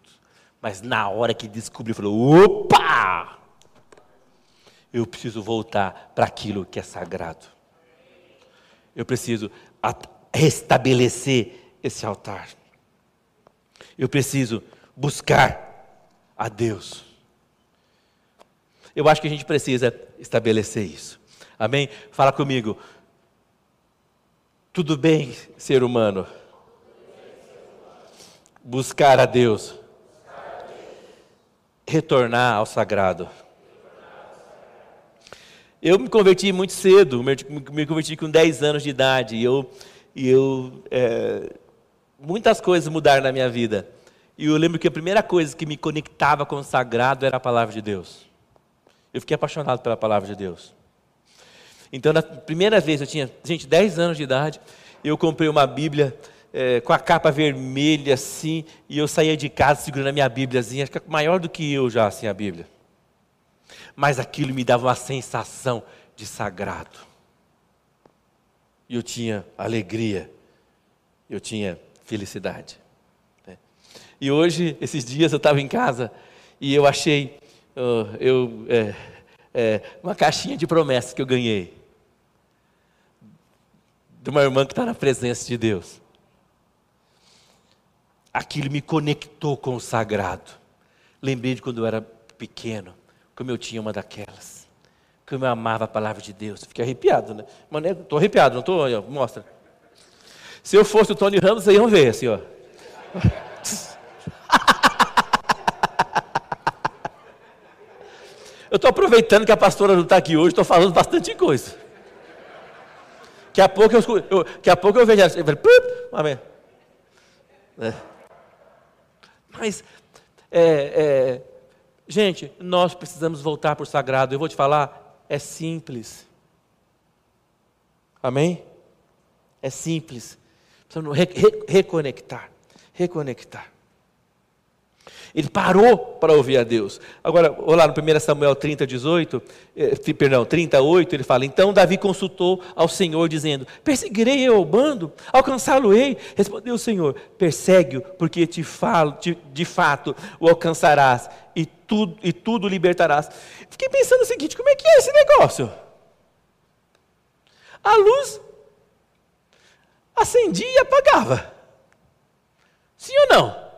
Mas na hora que descobriu, falou: opa! Eu preciso voltar para aquilo que é sagrado. Eu preciso restabelecer esse altar. Eu preciso buscar a Deus. Eu acho que a gente precisa estabelecer isso. Amém? Fala comigo. Tudo bem, ser humano. Buscar a Deus. Retornar ao sagrado. Eu me converti muito cedo, me converti com 10 anos de idade. E eu, e eu é, muitas coisas mudaram na minha vida. E eu lembro que a primeira coisa que me conectava com o sagrado era a palavra de Deus. Eu fiquei apaixonado pela palavra de Deus. Então, na primeira vez, eu tinha, gente, 10 anos de idade, eu comprei uma Bíblia é, com a capa vermelha assim, e eu saía de casa segurando a minha Bíbliazinha, acho que é maior do que eu já, assim, a Bíblia. Mas aquilo me dava uma sensação de sagrado. E eu tinha alegria, eu tinha felicidade. Né? E hoje, esses dias, eu estava em casa e eu achei eu, eu é, é, uma caixinha de promessas que eu ganhei. De uma irmã que está na presença de Deus. Aquilo me conectou com o sagrado. Lembrei de quando eu era pequeno, como eu tinha uma daquelas. Como eu amava a palavra de Deus. Fiquei arrepiado, né? Mas estou arrepiado, não estou? Mostra. Se eu fosse o Tony Ramos, vocês iam ver assim, ó. Eu estou aproveitando que a pastora não está aqui hoje, estou falando bastante coisa. Daqui a pouco eu, eu, daqui a pouco eu vejo assim, amém. É. Mas, é, é, gente, nós precisamos voltar para o sagrado. Eu vou te falar, é simples. Amém? É simples. Precisamos re, re, reconectar. Reconectar. Ele parou para ouvir a Deus. Agora, olá no 1 Samuel 30, 18, eh, perdão, 38, ele fala: Então Davi consultou ao Senhor, dizendo: Perseguirei eu o bando? Alcançá-lo-ei? Respondeu o Senhor: Persegue-o, porque te falo, te, de fato o alcançarás e tudo, e tudo libertarás. Fiquei pensando o seguinte: como é que é esse negócio? A luz acendia e apagava. Sim ou não?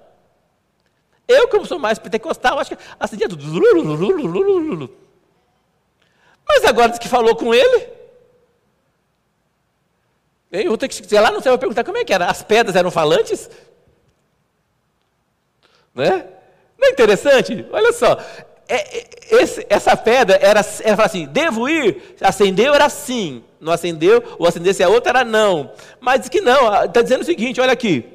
Eu, como sou mais pentecostal, acho que acendia tudo. Mas agora diz que falou com ele. Eu vou ter que dizer lá no céu vou perguntar como é que era. As pedras eram falantes? Né? Não é interessante? Olha só. É, é, esse, essa pedra era, era assim: devo ir? Acendeu, era sim. Não acendeu, ou acendesse a outra, era não. Mas diz que não. Está dizendo o seguinte: olha aqui.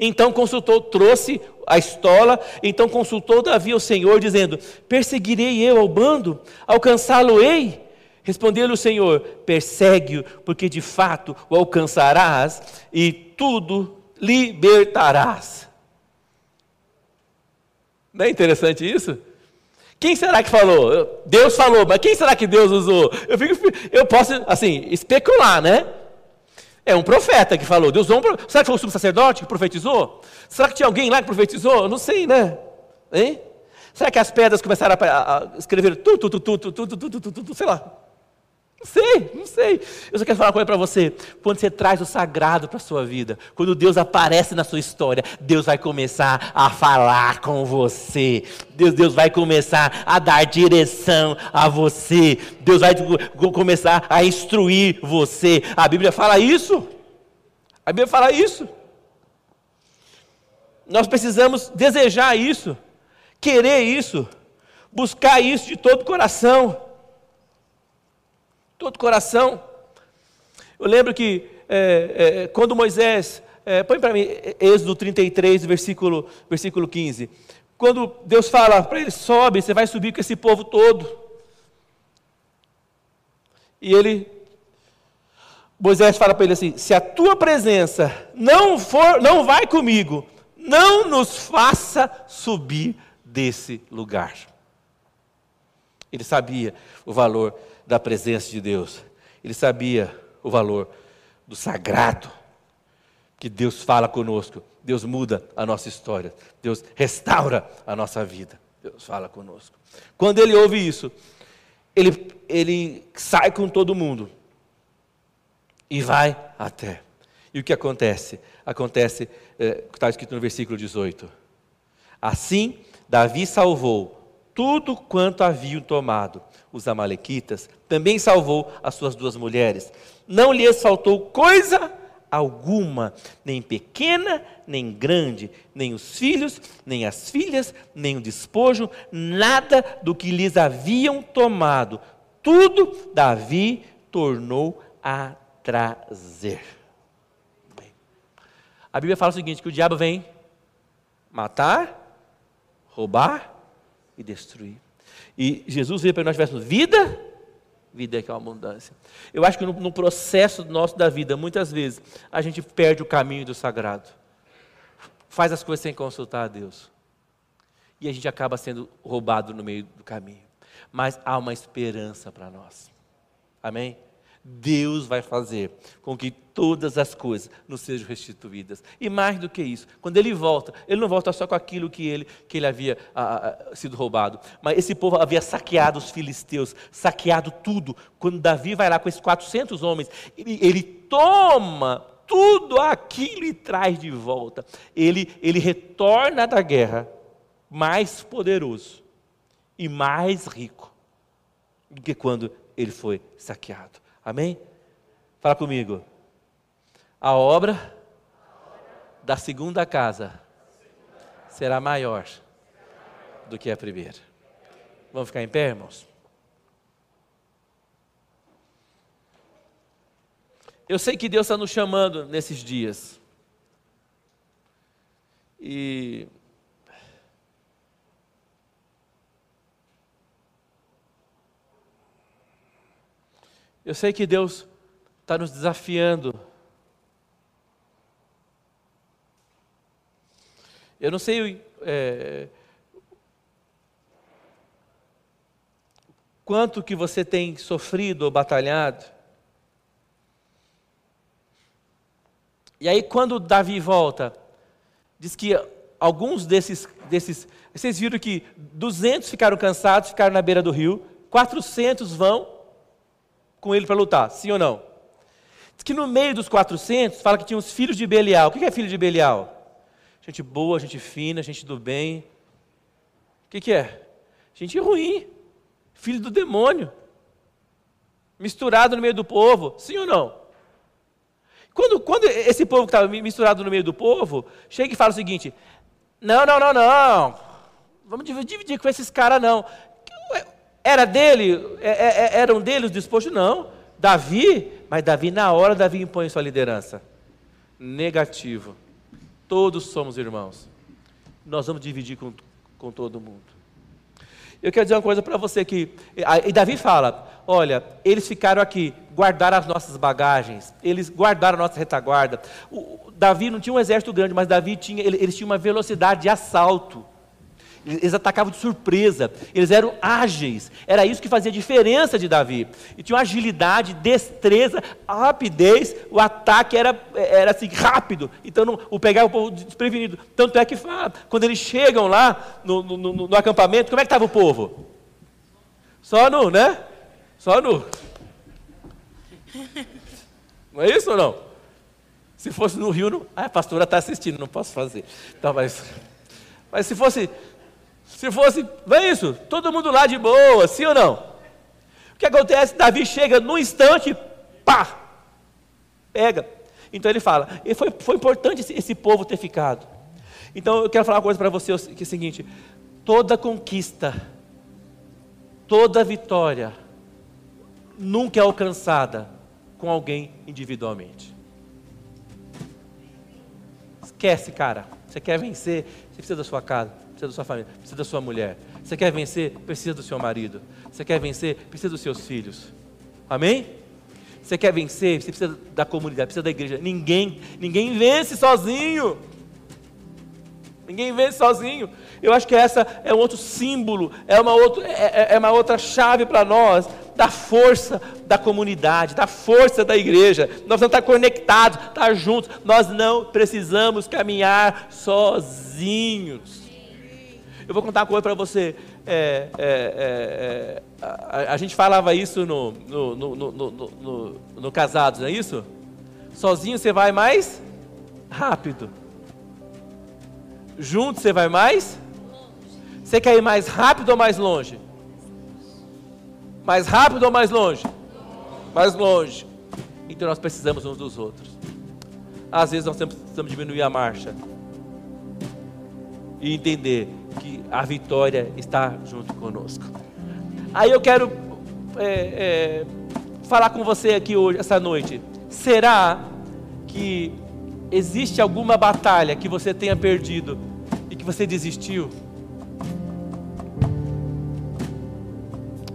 Então consultou, trouxe a estola, então consultou Davi ao Senhor, dizendo: Perseguirei eu ao bando, alcançá-lo-ei? Respondeu-lhe o Senhor: Persegue-o, porque de fato o alcançarás e tudo libertarás. Não é interessante isso? Quem será que falou? Deus falou, mas quem será que Deus usou? Eu, fico, eu posso, assim, especular, né? É um profeta que falou. Deus um Será que foi o sumo sacerdote que profetizou? Será que tinha alguém lá que profetizou? Eu não sei, né? Hein? Será que as pedras começaram a, a escrever tudo, tudo, tudo, tudo, tudo, tudo, tudo, sei lá. Não sei, não sei. Eu só quero falar uma coisa para você. Quando você traz o sagrado para a sua vida, quando Deus aparece na sua história, Deus vai começar a falar com você. Deus, Deus vai começar a dar direção a você. Deus vai começar a instruir você. A Bíblia fala isso. A Bíblia fala isso. Nós precisamos desejar isso, querer isso, buscar isso de todo o coração. Todo coração. Eu lembro que é, é, quando Moisés, é, põe para mim Êxodo 33, versículo, versículo 15. Quando Deus fala para ele, sobe, você vai subir com esse povo todo. E ele, Moisés fala para ele assim: se a tua presença não for, não vai comigo, não nos faça subir desse lugar. Ele sabia o valor da presença de Deus. Ele sabia o valor do sagrado. Que Deus fala conosco. Deus muda a nossa história. Deus restaura a nossa vida. Deus fala conosco. Quando ele ouve isso, ele, ele sai com todo mundo e vai até. E o que acontece? Acontece, é, está escrito no versículo 18: Assim, Davi salvou tudo quanto haviam tomado os Amalequitas, também salvou as suas duas mulheres. Não lhes faltou coisa alguma, nem pequena, nem grande, nem os filhos, nem as filhas, nem o despojo, nada do que lhes haviam tomado. Tudo Davi tornou a trazer. A Bíblia fala o seguinte: que o diabo vem matar, roubar e destruir. E Jesus veio para que nós tivéssemos vida, vida que é uma abundância. Eu acho que no, no processo nosso da vida, muitas vezes, a gente perde o caminho do sagrado. Faz as coisas sem consultar a Deus. E a gente acaba sendo roubado no meio do caminho. Mas há uma esperança para nós. Amém? Deus vai fazer com que todas as coisas nos sejam restituídas. E mais do que isso, quando ele volta, ele não volta só com aquilo que ele, que ele havia ah, ah, sido roubado, mas esse povo havia saqueado os filisteus, saqueado tudo. Quando Davi vai lá com esses 400 homens, ele, ele toma tudo aquilo e traz de volta. Ele, ele retorna da guerra mais poderoso e mais rico do que quando ele foi saqueado. Amém? Fala comigo. A obra da segunda casa será maior do que a primeira. Vamos ficar em pé, irmãos? Eu sei que Deus está nos chamando nesses dias. E Eu sei que Deus está nos desafiando. Eu não sei é, quanto que você tem sofrido ou batalhado. E aí, quando Davi volta, diz que alguns desses, desses. Vocês viram que 200 ficaram cansados, ficaram na beira do rio, 400 vão com ele para lutar, sim ou não? Diz que no meio dos 400, fala que tinha os filhos de Belial. O que é filho de Belial? Gente boa, gente fina, gente do bem. O que, é? Gente ruim, filho do demônio, misturado no meio do povo, sim ou não? Quando, quando esse povo que estava misturado no meio do povo, chega e fala o seguinte: não, não, não, não, vamos dividir com esses caras não. Era dele, é, é, é, eram dele os dispostos? Não. Davi, mas Davi, na hora, Davi impõe sua liderança. Negativo. Todos somos irmãos. Nós vamos dividir com, com todo mundo. Eu quero dizer uma coisa para você que. E Davi fala: olha, eles ficaram aqui, guardaram as nossas bagagens, eles guardaram a nossa retaguarda. O, Davi não tinha um exército grande, mas Davi tinha, eles tinham uma velocidade de assalto. Eles atacavam de surpresa, eles eram ágeis, era isso que fazia a diferença de Davi. E tinha agilidade, destreza, rapidez, o ataque era, era assim, rápido. Então não, o pegava o povo desprevenido. Tanto é que quando eles chegam lá no, no, no, no acampamento, como é que estava o povo? Só no, né? Só no. Não é isso ou não? Se fosse no Rio, não... ah, a pastora está assistindo, não posso fazer. Então, mas, mas se fosse se fosse, não é isso? Todo mundo lá de boa, sim ou não? O que acontece? Davi chega no instante, pá, pega. Então ele fala, e foi, foi importante esse, esse povo ter ficado. Então eu quero falar uma coisa para você, que é o seguinte: toda conquista, toda vitória, nunca é alcançada com alguém individualmente. Esquece, cara. Você quer vencer, você precisa da sua casa, precisa da sua família, precisa da sua mulher. Você quer vencer, precisa do seu marido. Você quer vencer, precisa dos seus filhos. Amém? Você quer vencer, você precisa da comunidade, precisa da igreja. Ninguém, ninguém vence sozinho. Ninguém vence sozinho. Eu acho que essa é um outro símbolo, é uma, outro, é, é, é uma outra chave para nós da força da comunidade, da força da igreja. Nós vamos estar conectados, estar juntos. Nós não precisamos caminhar sozinhos. Eu vou contar uma coisa para você. É, é, é, é, a, a, gente falava isso no, no, no, no, no Casados, não é isso? Sozinho você vai mais rápido. Junto você vai mais? Você quer ir mais rápido ou mais longe? Mais rápido ou mais longe? Mais longe. Então nós precisamos uns dos outros. Às vezes nós precisamos diminuir a marcha e entender que a vitória está junto conosco. Aí eu quero é, é, falar com você aqui hoje, essa noite. Será que existe alguma batalha que você tenha perdido e que você desistiu?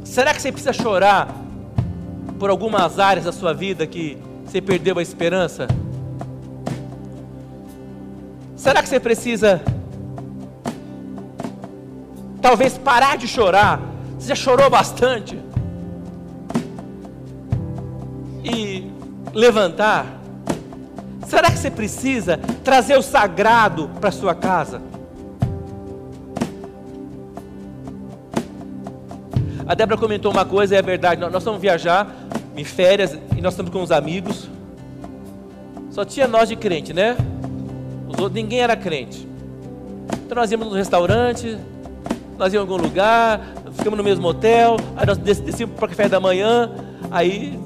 Será que você precisa chorar por algumas áreas da sua vida que você perdeu a esperança? Será que você precisa talvez parar de chorar? Você já chorou bastante? E levantar? Será que você precisa trazer o sagrado para sua casa? A Débora comentou uma coisa, é verdade. Nós, vamos viajar em férias e nós estamos com os amigos. Só tinha nós de crente, né? Os outros, ninguém era crente. Então nós íamos no restaurante, nós íamos em algum lugar, ficamos no mesmo hotel, aí nós descíamos para o café da manhã, aí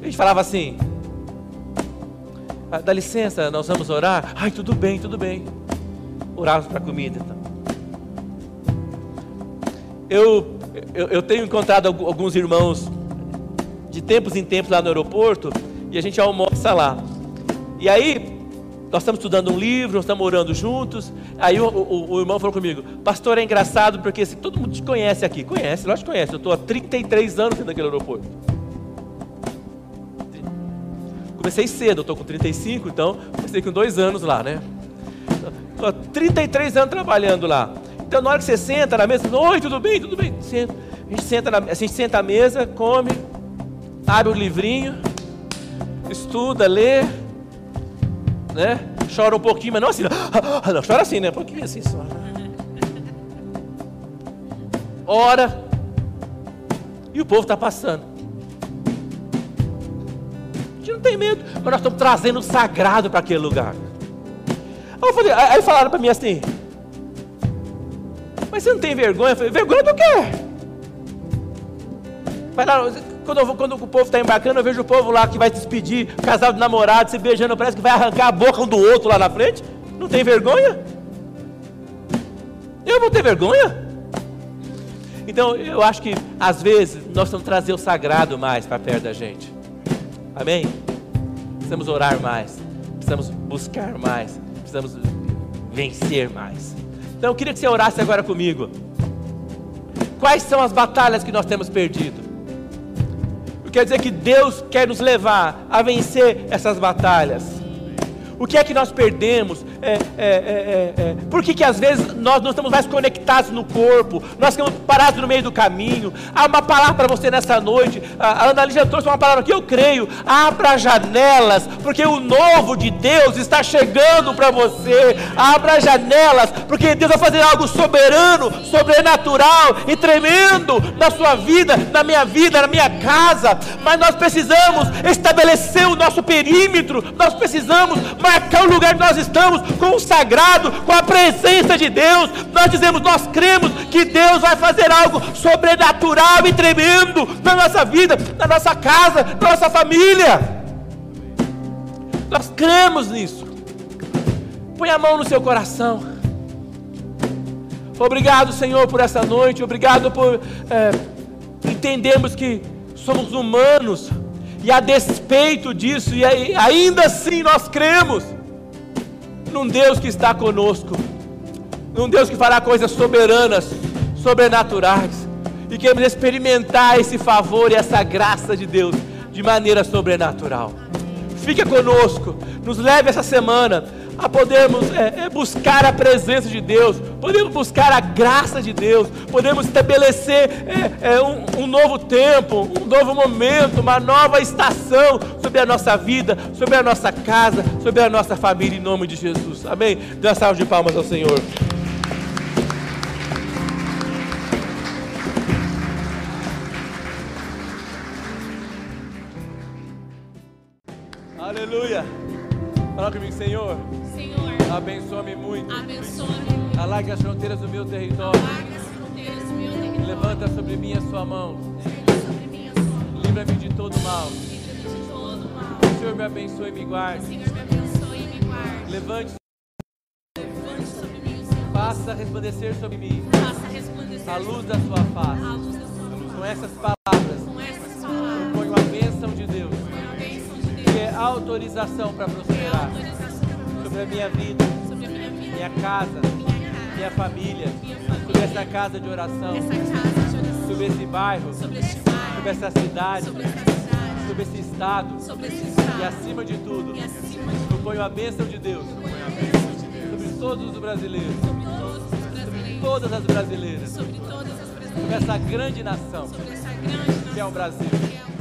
a gente falava assim, ah, dá licença, nós vamos orar. Ai, tudo bem, tudo bem. Orávamos para a comida. Então. Eu eu, eu tenho encontrado alguns irmãos de tempos em tempos lá no aeroporto e a gente almoça lá. E aí, nós estamos estudando um livro, nós estamos orando juntos. Aí o, o, o irmão falou comigo: Pastor, é engraçado porque assim, todo mundo te conhece aqui. Conhece, lógico que conhece. Eu estou há 33 anos dentro daquele aeroporto. Comecei cedo, eu estou com 35, então comecei com dois anos lá, né? Estou há 33 anos trabalhando lá. Então, na hora que você senta na mesa, oi, tudo bem, tudo bem. Senta. A gente senta, na, a gente senta à mesa, come, abre o livrinho, estuda, lê, né? Chora um pouquinho, mas não assim, não, não chora assim, né? Um pouquinho assim só. Ora, e o povo está passando. A gente não tem medo, mas nós estamos trazendo o sagrado para aquele lugar. Aí, eu falei, aí falaram para mim assim: mas você não tem vergonha? Eu falei, vergonha do quê? Vai lá, quando, eu, quando o povo está embarcando, eu vejo o povo lá que vai despedir, casal de namorado, se beijando, parece que vai arrancar a boca um do outro lá na frente. Não tem vergonha? Eu vou ter vergonha? Então, eu acho que às vezes nós precisamos trazer o sagrado mais para perto da gente. Amém? Precisamos orar mais, precisamos buscar mais, precisamos vencer mais. Então eu queria que você orasse agora comigo. Quais são as batalhas que nós temos perdido? Quer dizer que Deus quer nos levar a vencer essas batalhas. O que é que nós perdemos? É, é, é, é, é. Por que, que às vezes nós não estamos mais conectados no corpo? Nós ficamos parados no meio do caminho. Há uma palavra para você nessa noite. A Ana Lígia trouxe uma palavra que eu creio. Abra janelas, porque o novo de Deus está chegando para você. Abra janelas, porque Deus vai fazer algo soberano, sobrenatural e tremendo na sua vida, na minha vida, na minha casa. Mas nós precisamos estabelecer o nosso perímetro. Nós precisamos marcar o lugar que nós estamos com o sagrado, com a presença de Deus. Nós dizemos, nós cremos que Deus vai fazer algo sobrenatural e tremendo na nossa vida, na nossa casa, na nossa família. Nós cremos nisso. Põe a mão no seu coração. Obrigado, Senhor, por essa noite. Obrigado por é, entendermos que somos humanos, e a despeito disso, e ainda assim nós cremos num Deus que está conosco, num Deus que fará coisas soberanas, sobrenaturais, e queremos experimentar esse favor e essa graça de Deus de maneira sobrenatural. Fica conosco, nos leve essa semana a podermos é, é, buscar a presença de Deus, podemos buscar a graça de Deus, podemos estabelecer é, é, um, um, novo tempo, um novo momento, uma nova estação sobre a nossa vida, sobre a nossa casa, sobre a nossa família, em nome de Jesus. Amém? Dê uma salva de palmas ao Senhor. Aleluia. Fala comigo, Senhor. Abençoa-me muito. Abençoa-me. Alargue as fronteiras do meu território. Alargue as fronteiras do meu território. Levanta sobre mim a sua mão. Sobre mim. Livra-me de todo mal. Livra-me de todo mal. O Senhor me abençoe e me guarde. O Senhor me abençoe e me guarde. Levante. Sobre mim Faça resplandecer sobre mim Faça resplandecer a luz da sua face. a luz da sua face. Com essas palavras, Com essas palavras. ponho a bênção de Deus, Põe a bênção de que é autorização para é prosperar sobre a minha vida, sobre a minha vida. minha casa, Minha casa. minha família, Minha sobre família. essa casa de oração, casa de oração. sobre esse bairro, Sobre este bairro. sobre essa cidade, Sobre essa cidade. sobre esse estado Sobre esse e estado. acima de tudo, E acima de eu ponho a bênção de Deus bênção de Deus. sobre todos os brasileiros, Sobre todos os brasileiros. todas as brasileiras, Sobre todas as sobre brasileiras. essa grande nação Sobre essa grande que é o nação Brasil. que é o